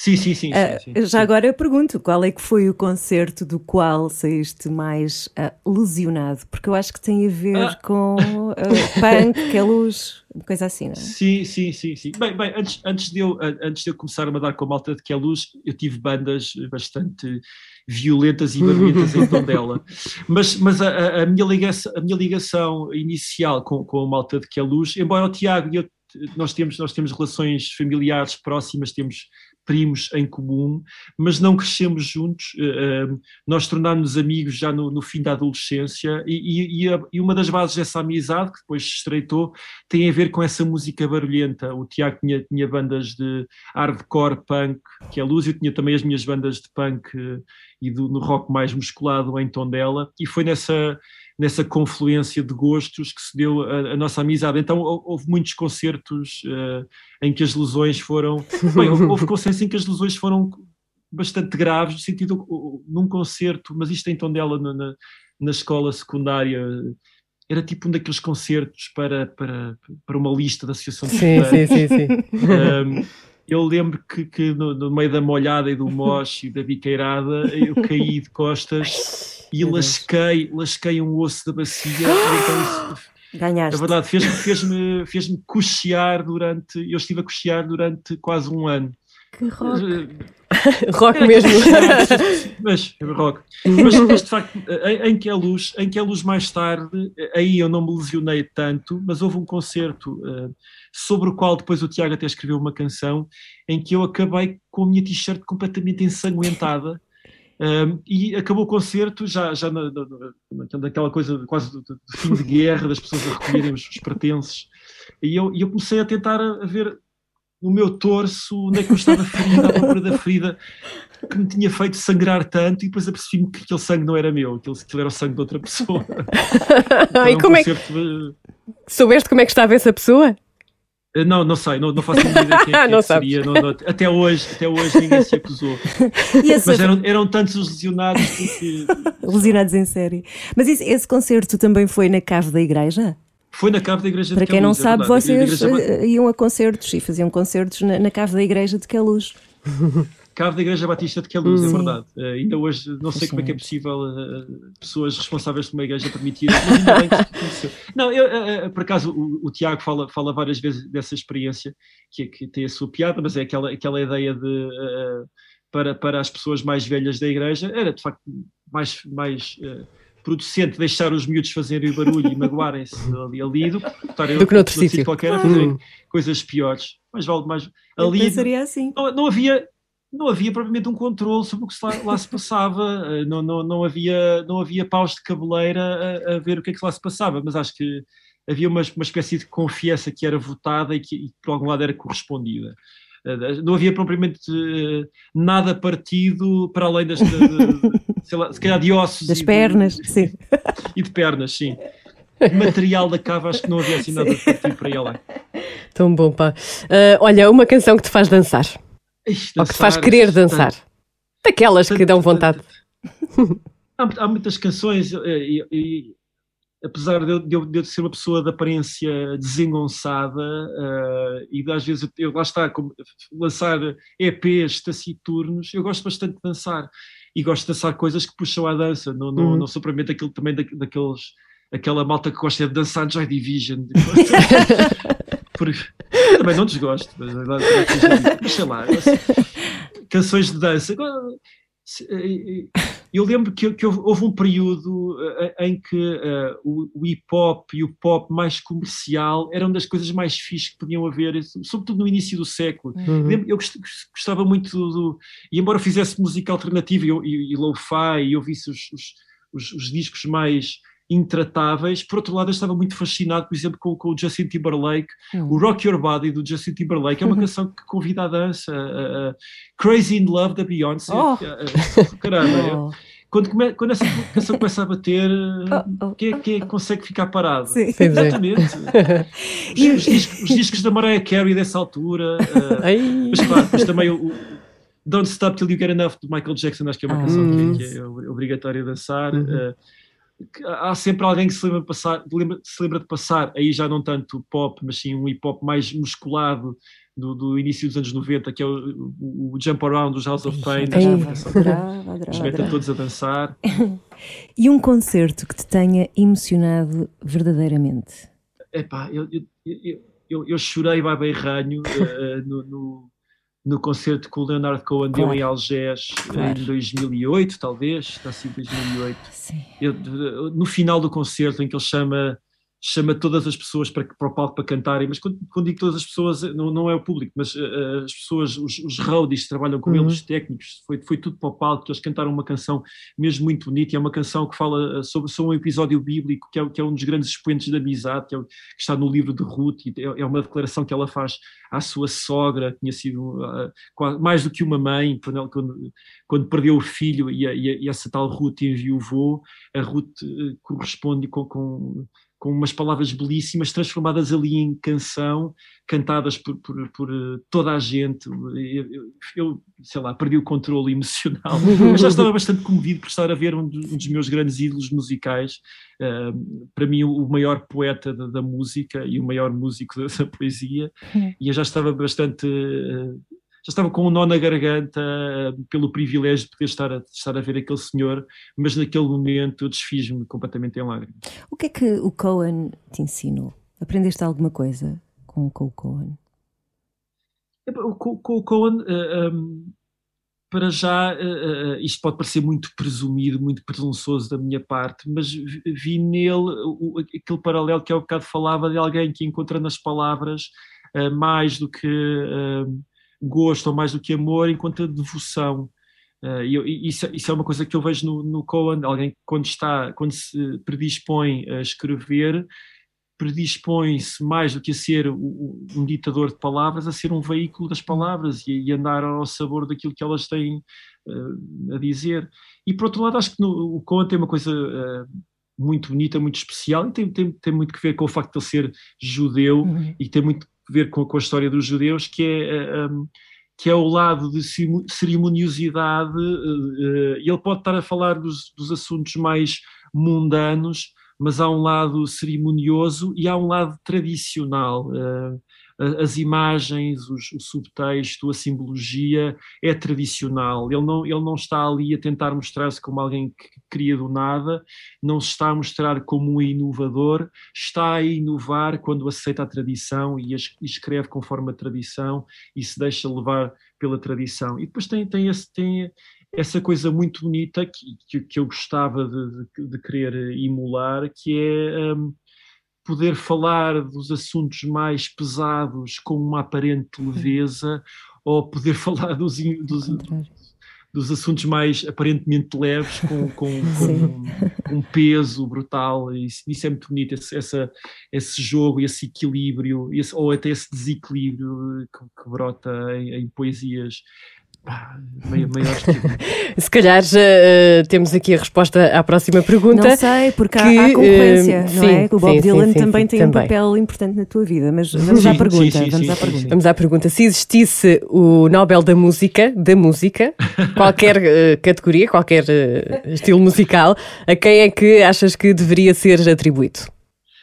Sim, sim, sim, Ah, sim, sim. já agora eu pergunto, qual é que foi o concerto do qual saíste mais ah, lesionado? Porque eu acho que tem a ver Ah. com ah, punk, que é luz, uma coisa assim, não é? Sim, sim, sim, sim. Bem, bem antes, antes, de eu, an- antes de eu começar a mandar com a malta de que é luz, eu tive bandas bastante violentas e barulhentas em Tondela. Mas, mas a, a- a minha ligação, a minha ligação inicial com, com a malta de que é luz, embora o Tiago e eu, nós temos, nós temos relações familiares próximas, temos primos em comum, mas não crescemos juntos. eh, eh, nós tornámos-nos amigos já no, no fim da adolescência e, e- a- e uma das bases dessa amizade, que depois se estreitou, tem a ver com essa música barulhenta. O Tiago tinha, tinha bandas de hardcore punk, que é luz, eu tinha também as minhas bandas de punk eh, e do, no rock mais musculado em Tondela, e foi nessa, nessa confluência de gostos que se deu a, a nossa amizade. Então hou- houve muitos concertos eh, em que as lesões foram. Bem, houve, houve concertos em que as lesões foram bastante graves, no sentido, uh, num concerto, mas isto em Tondela, na, na, na escola secundária, era tipo um daqueles concertos para, para, para uma lista da Associação de Sim, sim, sim, sim. um, eu lembro que, que no, no meio da molhada e do moche e da biqueirada eu caí de costas e Meu Deus. lasquei, lasquei um osso da bacia então isso É Ganhaste. verdade, fez-me fez -me, fez -me cochear durante. Eu estive a cochear durante quase um ano. Que rock. Rock Era mesmo. mas, rock. Mas, mas, de facto, em, em que a luz, em que a luz mais tarde, aí eu não me lesionei tanto, mas houve um concerto eh, sobre o qual depois o Tiago até escreveu uma canção, em que eu acabei com a minha t-shirt completamente ensanguentada. Um, e acabou o concerto já, já na, na, na- naquela coisa quase do, do fim de guerra, das pessoas a recolherem os, os pertences. E eu, eu comecei a tentar a, ver no meu torso onde é que eu estava ferida, à procura da ferida que me tinha feito sangrar tanto, e depois apercebi-me que aquele sangue não era meu, aquele, aquele era o sangue de outra pessoa. Então, e como é que concerto, soubeste como é que estava essa pessoa? Eh, Não, não sei, não, não faço ideia quem, quem é que seria. não- não- até, hoje, até hoje ninguém se acusou. Esse, Mas eram, eram tantos os lesionados que lesionados em série. Mas isso- esse concerto também foi na cave da igreja? foi na cave da igreja Para de quem não Queluz, é sabe. Da vocês igreja- eh, iam a concertos e faziam concertos na, na cave da igreja de Queluz. Cave da Igreja Batista de Queluz, é Sim. verdade. Eh, ainda hoje não sei como é que é possível eh, pessoas responsáveis por uma igreja permitirem, mas ainda bem que isto aconteceu. Não, eu, eh, por acaso o, o Tiago fala, fala várias vezes dessa experiência, que, que tem a sua piada, mas é aquela, aquela ideia de para, para as pessoas mais velhas da igreja, era de facto mais, mais producente deixar os miúdos fazerem o barulho e magoarem-se ali, ali do que estarem Do que noutro sítio. qualquer a fazerem Hum. coisas piores. Mais vale mais Eu ali pensaria assim. não, não havia não havia propriamente um controle sobre o que lá, lá se passava, eh, não, não, não, havia, não havia paus de cabeleira a, a ver o que é que lá se passava, mas acho que havia uma, uma espécie de confiança que era votada e que, e que por algum lado era correspondida. Eh, Não havia propriamente eh, nada partido para além das, de, de- sei lá, se calhar de ossos Das e de- pernas, sim. e de pernas, sim. Material da cava, acho que não havia assim nada partido para ir lá. Tão bom, pá. Ah, olha, uma canção que te faz dançar. Ixi, Ou que te faz dançar, querer tanto- dançar. Daquelas que dão vontade. Há, há muitas canções, eh, e, e- apesar de eu, de eu- de eu ser uma pessoa de aparência desengonçada, eh, e às vezes eu lá está, como, lançar EPs taciturnos, eu gosto bastante de dançar. E gosto de dançar coisas que puxam à dança, não, não, Uhum. não sou propriamente também da, daqueles, aquela malta que gosta de dançar Joy Division. Por- também não desgosto, mas, mas sei lá, canções de dança. Agora, eh, eh, Eu lembro que, que houve, um período eh, em que eh, o, o hip hop e o pop mais comercial eram das coisas mais fixes que podiam haver, sobretudo no início do século. Uhum. Eu gost- gostava muito do. e embora eu fizesse música alternativa e, e, e lo-fi e ouvisse os, os, os- os discos mais intratáveis, por outro lado eu estava muito fascinado, por exemplo, com, com o Justin Timberlake, o Rock Your Body do Justin Timberlake, é uma canção que convida à dança, a- a- Crazy in Love da Beyoncé, Oh. a- caramba, Oh, quando, come- quando essa canção começa a bater, Oh, oh. quem, é, que consegue ficar parado? sim. É. Exatamente. E- os, os discos, os discos da Mariah Carey dessa altura, eh, Ai. mas claro, mas também o, o Don't Stop Till You Get Enough de Michael Jackson, acho que é uma Ah, canção que, que é obrigatória dançar. Uhum. Há sempre alguém que se lembra, de passar, se lembra de passar, aí já não tanto pop, mas sim um hip hop mais musculado do, do início dos anos 90, que é o, o- o Jump Around dos House of Pain, Ai. acho que é uma canção que Adorava, nos adorava, mete a adorava. todos a dançar. E um concerto que te tenha emocionado verdadeiramente? Epá, eu, eu, eu, eu, chorei bem ranho eh, no, no, no concerto que o Leonard Cohen deu Claro. em Algés eh, Claro. em 2008, talvez, está assim 2008. Sim. Eu, no final do concerto em que ele chama chama todas as pessoas para, para o palco para cantarem, mas quando, quando digo todas as pessoas, não, não é o público, mas eh, as pessoas, os, os roadies que trabalham com Uhum. ele, os técnicos, foi, foi tudo para o palco, eles cantaram uma canção mesmo muito bonita, e é uma canção que fala eh, sobre, sobre um episódio bíblico, que é, que é um dos grandes expoentes da amizade, que, é, o- que está no livro de Ruth, e é, é uma declaração que ela faz à sua sogra, que tinha sido qua- mais do que uma mãe, quando, ela- quando, quando perdeu o filho e, a- e a- e essa tal Ruth enviou, a Ruth eh, corresponde com, com, com umas palavras belíssimas transformadas ali em canção, cantadas por, por, por, eh, toda a gente. Eu, eu- sei lá, perdi o controle emocional, mas já estava bastante comovido por estar a ver um dos, meus grandes ídolos musicais, eh, para mim o maior poeta da, da música e o maior músico da, da poesia, e eu já estava bastante eh, já estava com um nó na garganta eh, pelo privilégio de poder estar a, estar a ver aquele senhor, mas naquele momento eu desfiz-me completamente em lágrimas. O que é que o Cohen te ensinou? Aprendeste alguma coisa com, com o Cohen? Com, com o Cohen, uh, um, para já, uh, uh, isto pode parecer muito presumido, muito presunçoso da minha parte, mas vi, vi nele o, aquele paralelo que há bocado falava de alguém que encontra nas palavras mais do que gosto ou mais do que amor, encontra devoção. Uh, e, isso, isso, é uma coisa que eu vejo no, no Cohen, alguém que quando está, quando se predispõe a escrever, predispõe-se mais do que a ser um ditador de palavras, a ser um veículo das palavras e, e andar ao sabor daquilo que elas têm uh, a dizer. E por outro lado, acho que no, o Cohen tem uma coisa uh, muito bonita, muito especial, e tem, tem, tem, muito que ver com o facto de ele ser judeu uhum. e tem muito ver com, com, a história dos judeus, que é. Um, que é o lado de cerimoniosidade, e ele pode estar a falar dos, dos assuntos mais mundanos, mas há um lado cerimonioso e há um lado tradicional. As imagens, os, o subtexto, a simbologia é tradicional. Ele não, ele não está ali a tentar mostrar-se como alguém que cria do nada, não se está a mostrar como um inovador, está a inovar quando aceita a tradição e escreve conforme a tradição e se deixa levar pela tradição. E depois tem, tem, esse, tem essa coisa muito bonita que, que, eu gostava de, de, de, querer emular, que é um, poder falar dos assuntos mais pesados com uma aparente leveza, ou poder falar dos, dos, dos assuntos mais aparentemente leves com, com, com um peso brutal. Isso, isso é muito bonito, esse, essa, esse jogo, esse equilíbrio, esse, ou até esse desequilíbrio que, que brota em, em poesias Se calhar já uh, temos aqui a resposta à próxima pergunta. Não sei, porque que, há, há concorrência, uh, não sim, é? O Bob sim, Dylan sim, também tem também. um papel importante na tua vida, mas vamos à pergunta. vamos, à pergunta. vamos à pergunta. Se existisse o Nobel da Música, da música, qualquer uh, categoria, qualquer estilo musical, a quem é que achas que deveria ser atribuído?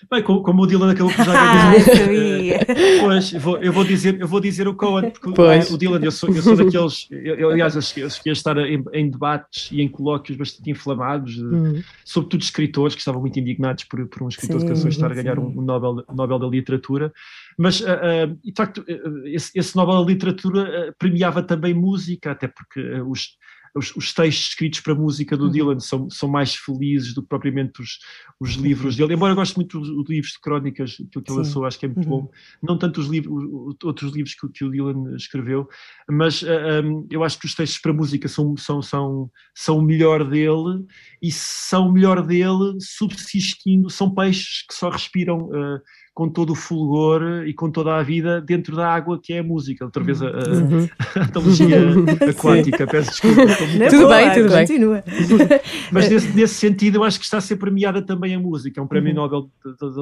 Bem, como, como o Dylan acabou por já ganhar. Ah, pois, vou, eu, vou dizer, eu vou dizer o Cohen, porque pois. o Dylan, eu sou, eu sou daqueles. Eu, aliás, eu cheguei a estar em, em, debates e em colóquios bastante inflamados, hum. sobretudo escritores que estavam muito indignados por, por um escritor sim, que acabou estar a ganhar um, um Nobel, Nobel da Literatura. Mas, uh, uh, de facto, uh, esse, esse, Nobel da Literatura premiava também música, até porque os os, os, textos escritos para música do uhum. Dylan são, são mais felizes do que propriamente os, os livros dele, embora eu goste muito dos, dos livros de crónicas que, que ele lançou, acho que é muito uhum. bom, não tanto os livros, outros livros que, que o Dylan escreveu, mas uh, ah, um, eu acho que os textos para música são, são, são, são o melhor dele e são o melhor dele subsistindo, são peixes que só respiram uh, com todo o fulgor e com toda a vida dentro da água que é a música. Outra vez a, a, uhum. a analogia aquática, peço desculpa. Muito tudo bem, tudo bem. Continua. Mas nesse, nesse, sentido eu acho que está a ser premiada também a música. É um prémio uhum. Nobel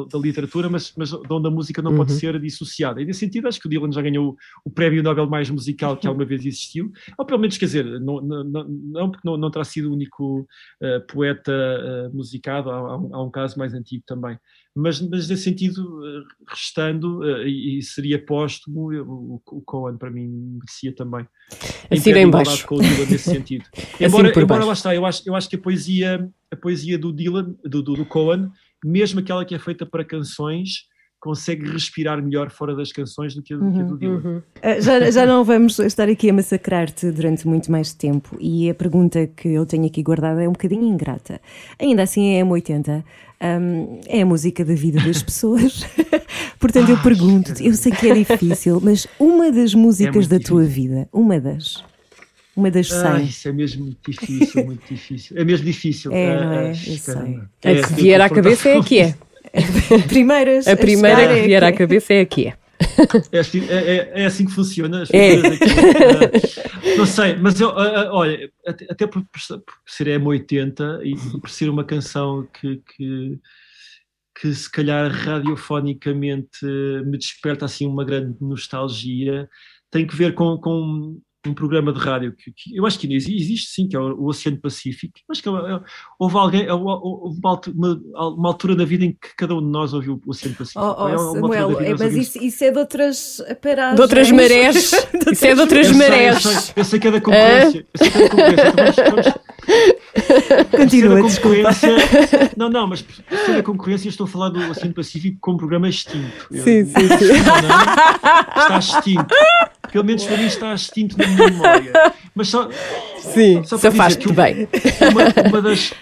da literatura, mas, mas onde a música não uhum. pode ser dissociada. E nesse sentido acho que o Dylan já ganhou o prémio Nobel mais musical que alguma vez existiu. Ou pelo menos, quer dizer, não, não, não porque não, não terá sido o único uh, poeta uh, musicado, há, há, um, há um caso mais antigo também mas, mas nesse sentido, eh, restando, uh, e, seria póstumo, o, o Cohen para mim merecia também. Assim em baixo. Com o Dylan nesse sentido. Embora, assim embora lá está, eu acho, eu acho que a poesia, a poesia do Dylan, do, do, do Cohen, mesmo aquela que é feita para canções, consegue respirar melhor fora das canções do que a, uhum, que a do uhum, Dylan. Uhum. Uh, já, já não vamos estar aqui a massacrar-te durante muito mais tempo e a pergunta que eu tenho aqui guardada é um bocadinho ingrata. Ainda assim é M80, um, é a música da vida das pessoas. Portanto, eu pergunto-te, eu sei que é difícil, mas uma das músicas é da tua vida, uma das. Uma das 100. Ah, isso é mesmo muito difícil, muito difícil. É mesmo difícil. É, não é? Ah, eu sei. É, a que vier à cabeça é a que é. Primeiras. A primeira que vier à cabeça é a que é. É assim, é, é, é assim que funciona. É. Aqui, uh, não sei, mas eu, uh, olha, até, até por, por ser M80 e por ser uma canção que, que, que se calhar radiofonicamente me desperta assim uma grande nostalgia, tem que ver com, com um programa de rádio que, que eu acho que ainda existe, existe sim, que é o, o Oceano Pacífico. Acho que é- é- houve alguém, houve uma, uma- uma altura na vida em que cada um de nós ouviu o Oceano Pacífico. Oh, oh, É da Samuel, é, mas isso, isso é de outras paragens. De outras marés. Isso é de outras eu sei, eu marés. sei, eu sei que é da concorrência. Eu sei que é da concorrência. Então vamos- vamos- Continua, desculpa. concorrência- Não, não, mas ser da concorrência, estou a falar do Oceano Pacífico como programa extinto. Eu- Sim, sim, sim. Não, está extinto. Pelo menos para mim está extinto na minha memória. Mas só, Sim, Só que o- bem. uma, uma das.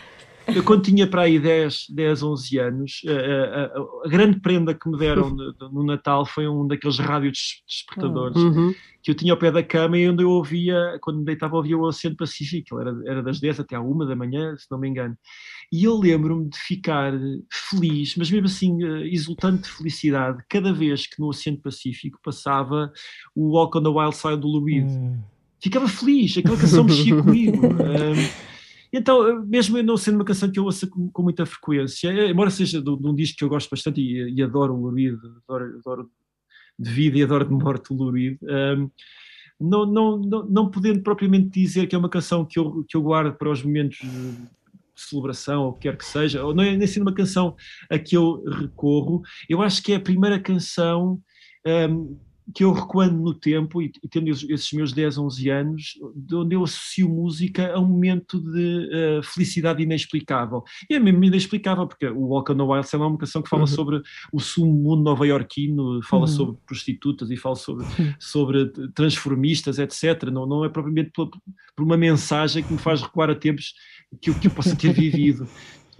Eu, quando tinha para aí 10, 10 11 anos, a, a- a- a grande prenda que me deram no, no Natal foi um daqueles rádios despertadores Uhum. que eu tinha ao pé da cama e onde eu ouvia, quando me deitava, ouvia o Oceano Pacífico. Era, era das 10 até à 1 da manhã, se não me engano. E eu lembro-me de ficar feliz, mas mesmo assim eh, exultante de felicidade, cada vez que no Oceano Pacífico passava o Walk on the Wild Side do Lou Reed ficava feliz, aquela canção mexia comigo. Um, então, mesmo não sendo uma canção que eu ouço com, com muita frequência, eh, embora seja de, de um disco que eu gosto bastante e, e adoro o Lou Reed, adoro, adoro de vida e adoro de morte o Lou Reed, um, não, não, não, não podendo propriamente dizer que é uma canção que eu, que eu guardo para os momentos de celebração ou o que quer que seja, ou não é nem sendo uma canção a que eu recorro, eu acho que é a primeira canção um, que eu recuando no tempo e, tendo esses, meus 10, 11 anos, de onde eu associo música a um momento de eh, felicidade inexplicável. E é mesmo inexplicável, porque o Walk on the Wild é uma canção que fala sobre o submundo nova-iorquino, fala sobre prostitutas e fala sobre, sobre transformistas, etc. Não, não é propriamente por, por uma mensagem que me faz recuar a tempos que que eu possa ter vivido.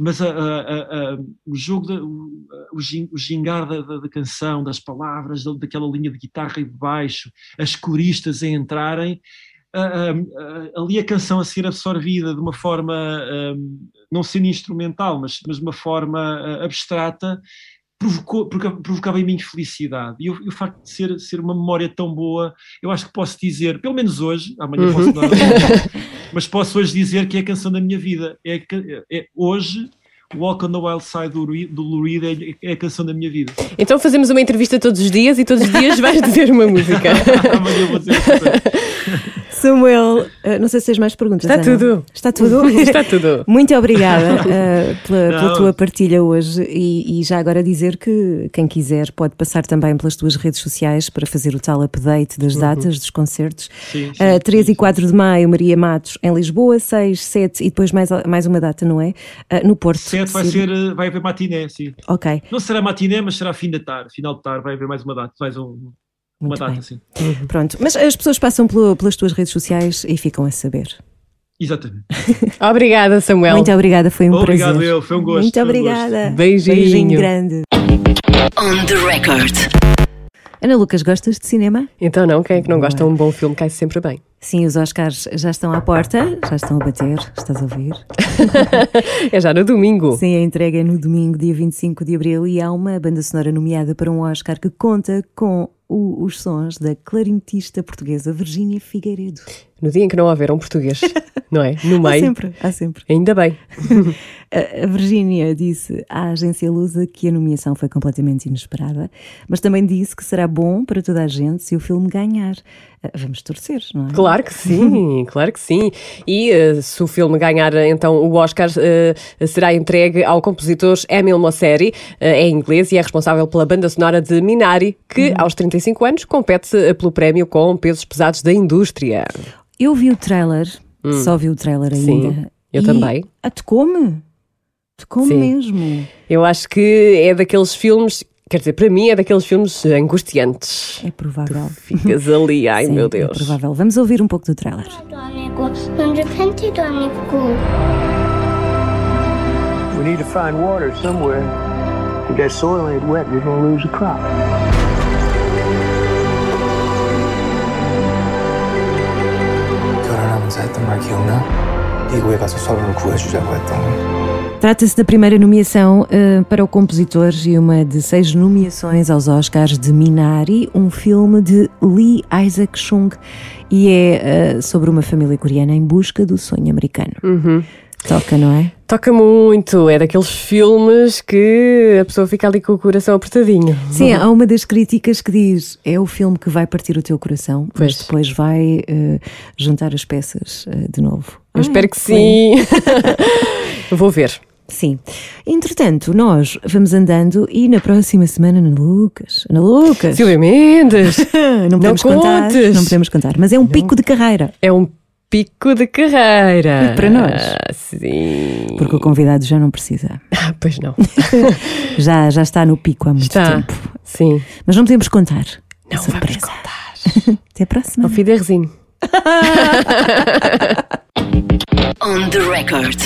Mas a- a- a- o jogo, da- o, o gin- o gingar da, da- da canção, das palavras, da- daquela linha de guitarra e de baixo, as coristas a entrarem, a- a- a- ali a canção a ser absorvida de uma forma, não sendo instrumental, mas, mas de uma forma abstrata, provocou, provoca- provocava em mim felicidade. E o, e o facto de ser, ser uma memória tão boa, eu acho que posso dizer, pelo menos hoje, amanhã posso dar, mas posso hoje dizer que é a canção da minha vida. É, é hoje. Walk on the Wild Side do, Lou Reed é, é a canção da minha vida. Então fazemos uma entrevista todos os dias e todos os dias vais dizer uma música. Amanhã eu vou dizer. Samuel, eh, não sei se tens mais perguntas. Está Ana. tudo. Está tudo? Está tudo. Muito obrigada eh, pela, pela tua partilha hoje e, e já agora dizer que quem quiser pode passar também pelas tuas redes sociais para fazer o tal update das datas dos concertos. Sim, sim, Uh, sim, 3 e sim. 4 de maio, Maria Matos em Lisboa, 6, 7 e depois mais, mais uma data, não é? Uh, no Porto. 7 vai ser, eh, vai haver matiné, sim. Ok, Não será matiné, mas será fim da tarde, final de tarde, vai haver mais uma data, mais um, uma data, sim. pronto. Mas as pessoas passam pelo- pelas tuas redes sociais e ficam a saber. Exatamente. Obrigada, Samuel. Muito obrigada, foi um Obrigado, prazer. eu, foi um gosto. Muito foi um gosto. obrigada. Beijinho. Beijinho grande. On the record. Ana Lucas, gostas de cinema? Então não, quem é que não gosta de um bom filme cai sempre bem. Sim, os Oscars já estão à porta, já estão a bater, estás a ouvir? É já no domingo. Sim, a entrega é no domingo, dia 25 de abril, e há uma banda sonora nomeada para um Oscar que conta com o- os sons da clarinetista portuguesa Virgínia Figueiredo. No dia em que não houver um português, não é? No Há meio. sempre, há sempre. Ainda bem. A a Virgínia disse à agência Lusa que a nomeação foi completamente inesperada, mas também disse que será bom para toda a gente se o filme ganhar. Ah, Vamos torcer, não é? Claro que sim, claro que sim. E eh, se o filme ganhar então o Oscar, eh, será entregue ao compositor Emil Mosseri, eh, é inglês e é responsável pela banda sonora de Minari, que aos 35 anos compete pelo prémio com pesos pesados da indústria. Eu vi o trailer, hum. só vi o trailer ainda. Sim, eu também. Ah, Atacou-me. Tocou Sim. mesmo. Eu acho que é daqueles filmes, quer dizer, para mim é daqueles filmes angustiantes. É provável. Tu ficas ali, ai Sim, meu é Deus. É provável. Vamos ouvir um pouco do trailer. We need to find water somewhere. If that soil ain't wet, you're gonna lose the crop. 결혼하면서 했던 말 기억나? 미국에 가서 서로를 구해주자고 했던 거. Trata-se da primeira nomeação eh, para o compositor e uma de seis nomeações aos Oscars de Minari, um filme de Lee Isaac Chung e é eh, sobre uma família coreana em busca do sonho americano. Toca, não é? Toca muito, é daqueles filmes que a pessoa fica ali com o coração apertadinho. Sim, há uma das críticas que diz é o filme que vai partir o teu coração, mas Pois. depois vai eh, juntar as peças eh, de novo. Eu espero que bem. sim. Vou ver. Sim. Entretanto, nós vamos andando e na próxima semana, Ana Lucas, Ana Lucas, Silvia Mendes, não podemos contar, contes. não podemos contar, mas é um pico de carreira, é um pico de carreira. E para nós? Sim. porque o convidado já não precisa. Ah, pois não. Já, já está no pico há muito Está. tempo. Sim. Mas não podemos contar. Não Surpresa. vamos contar. Até a próxima. Ao fiderzinho. On the record.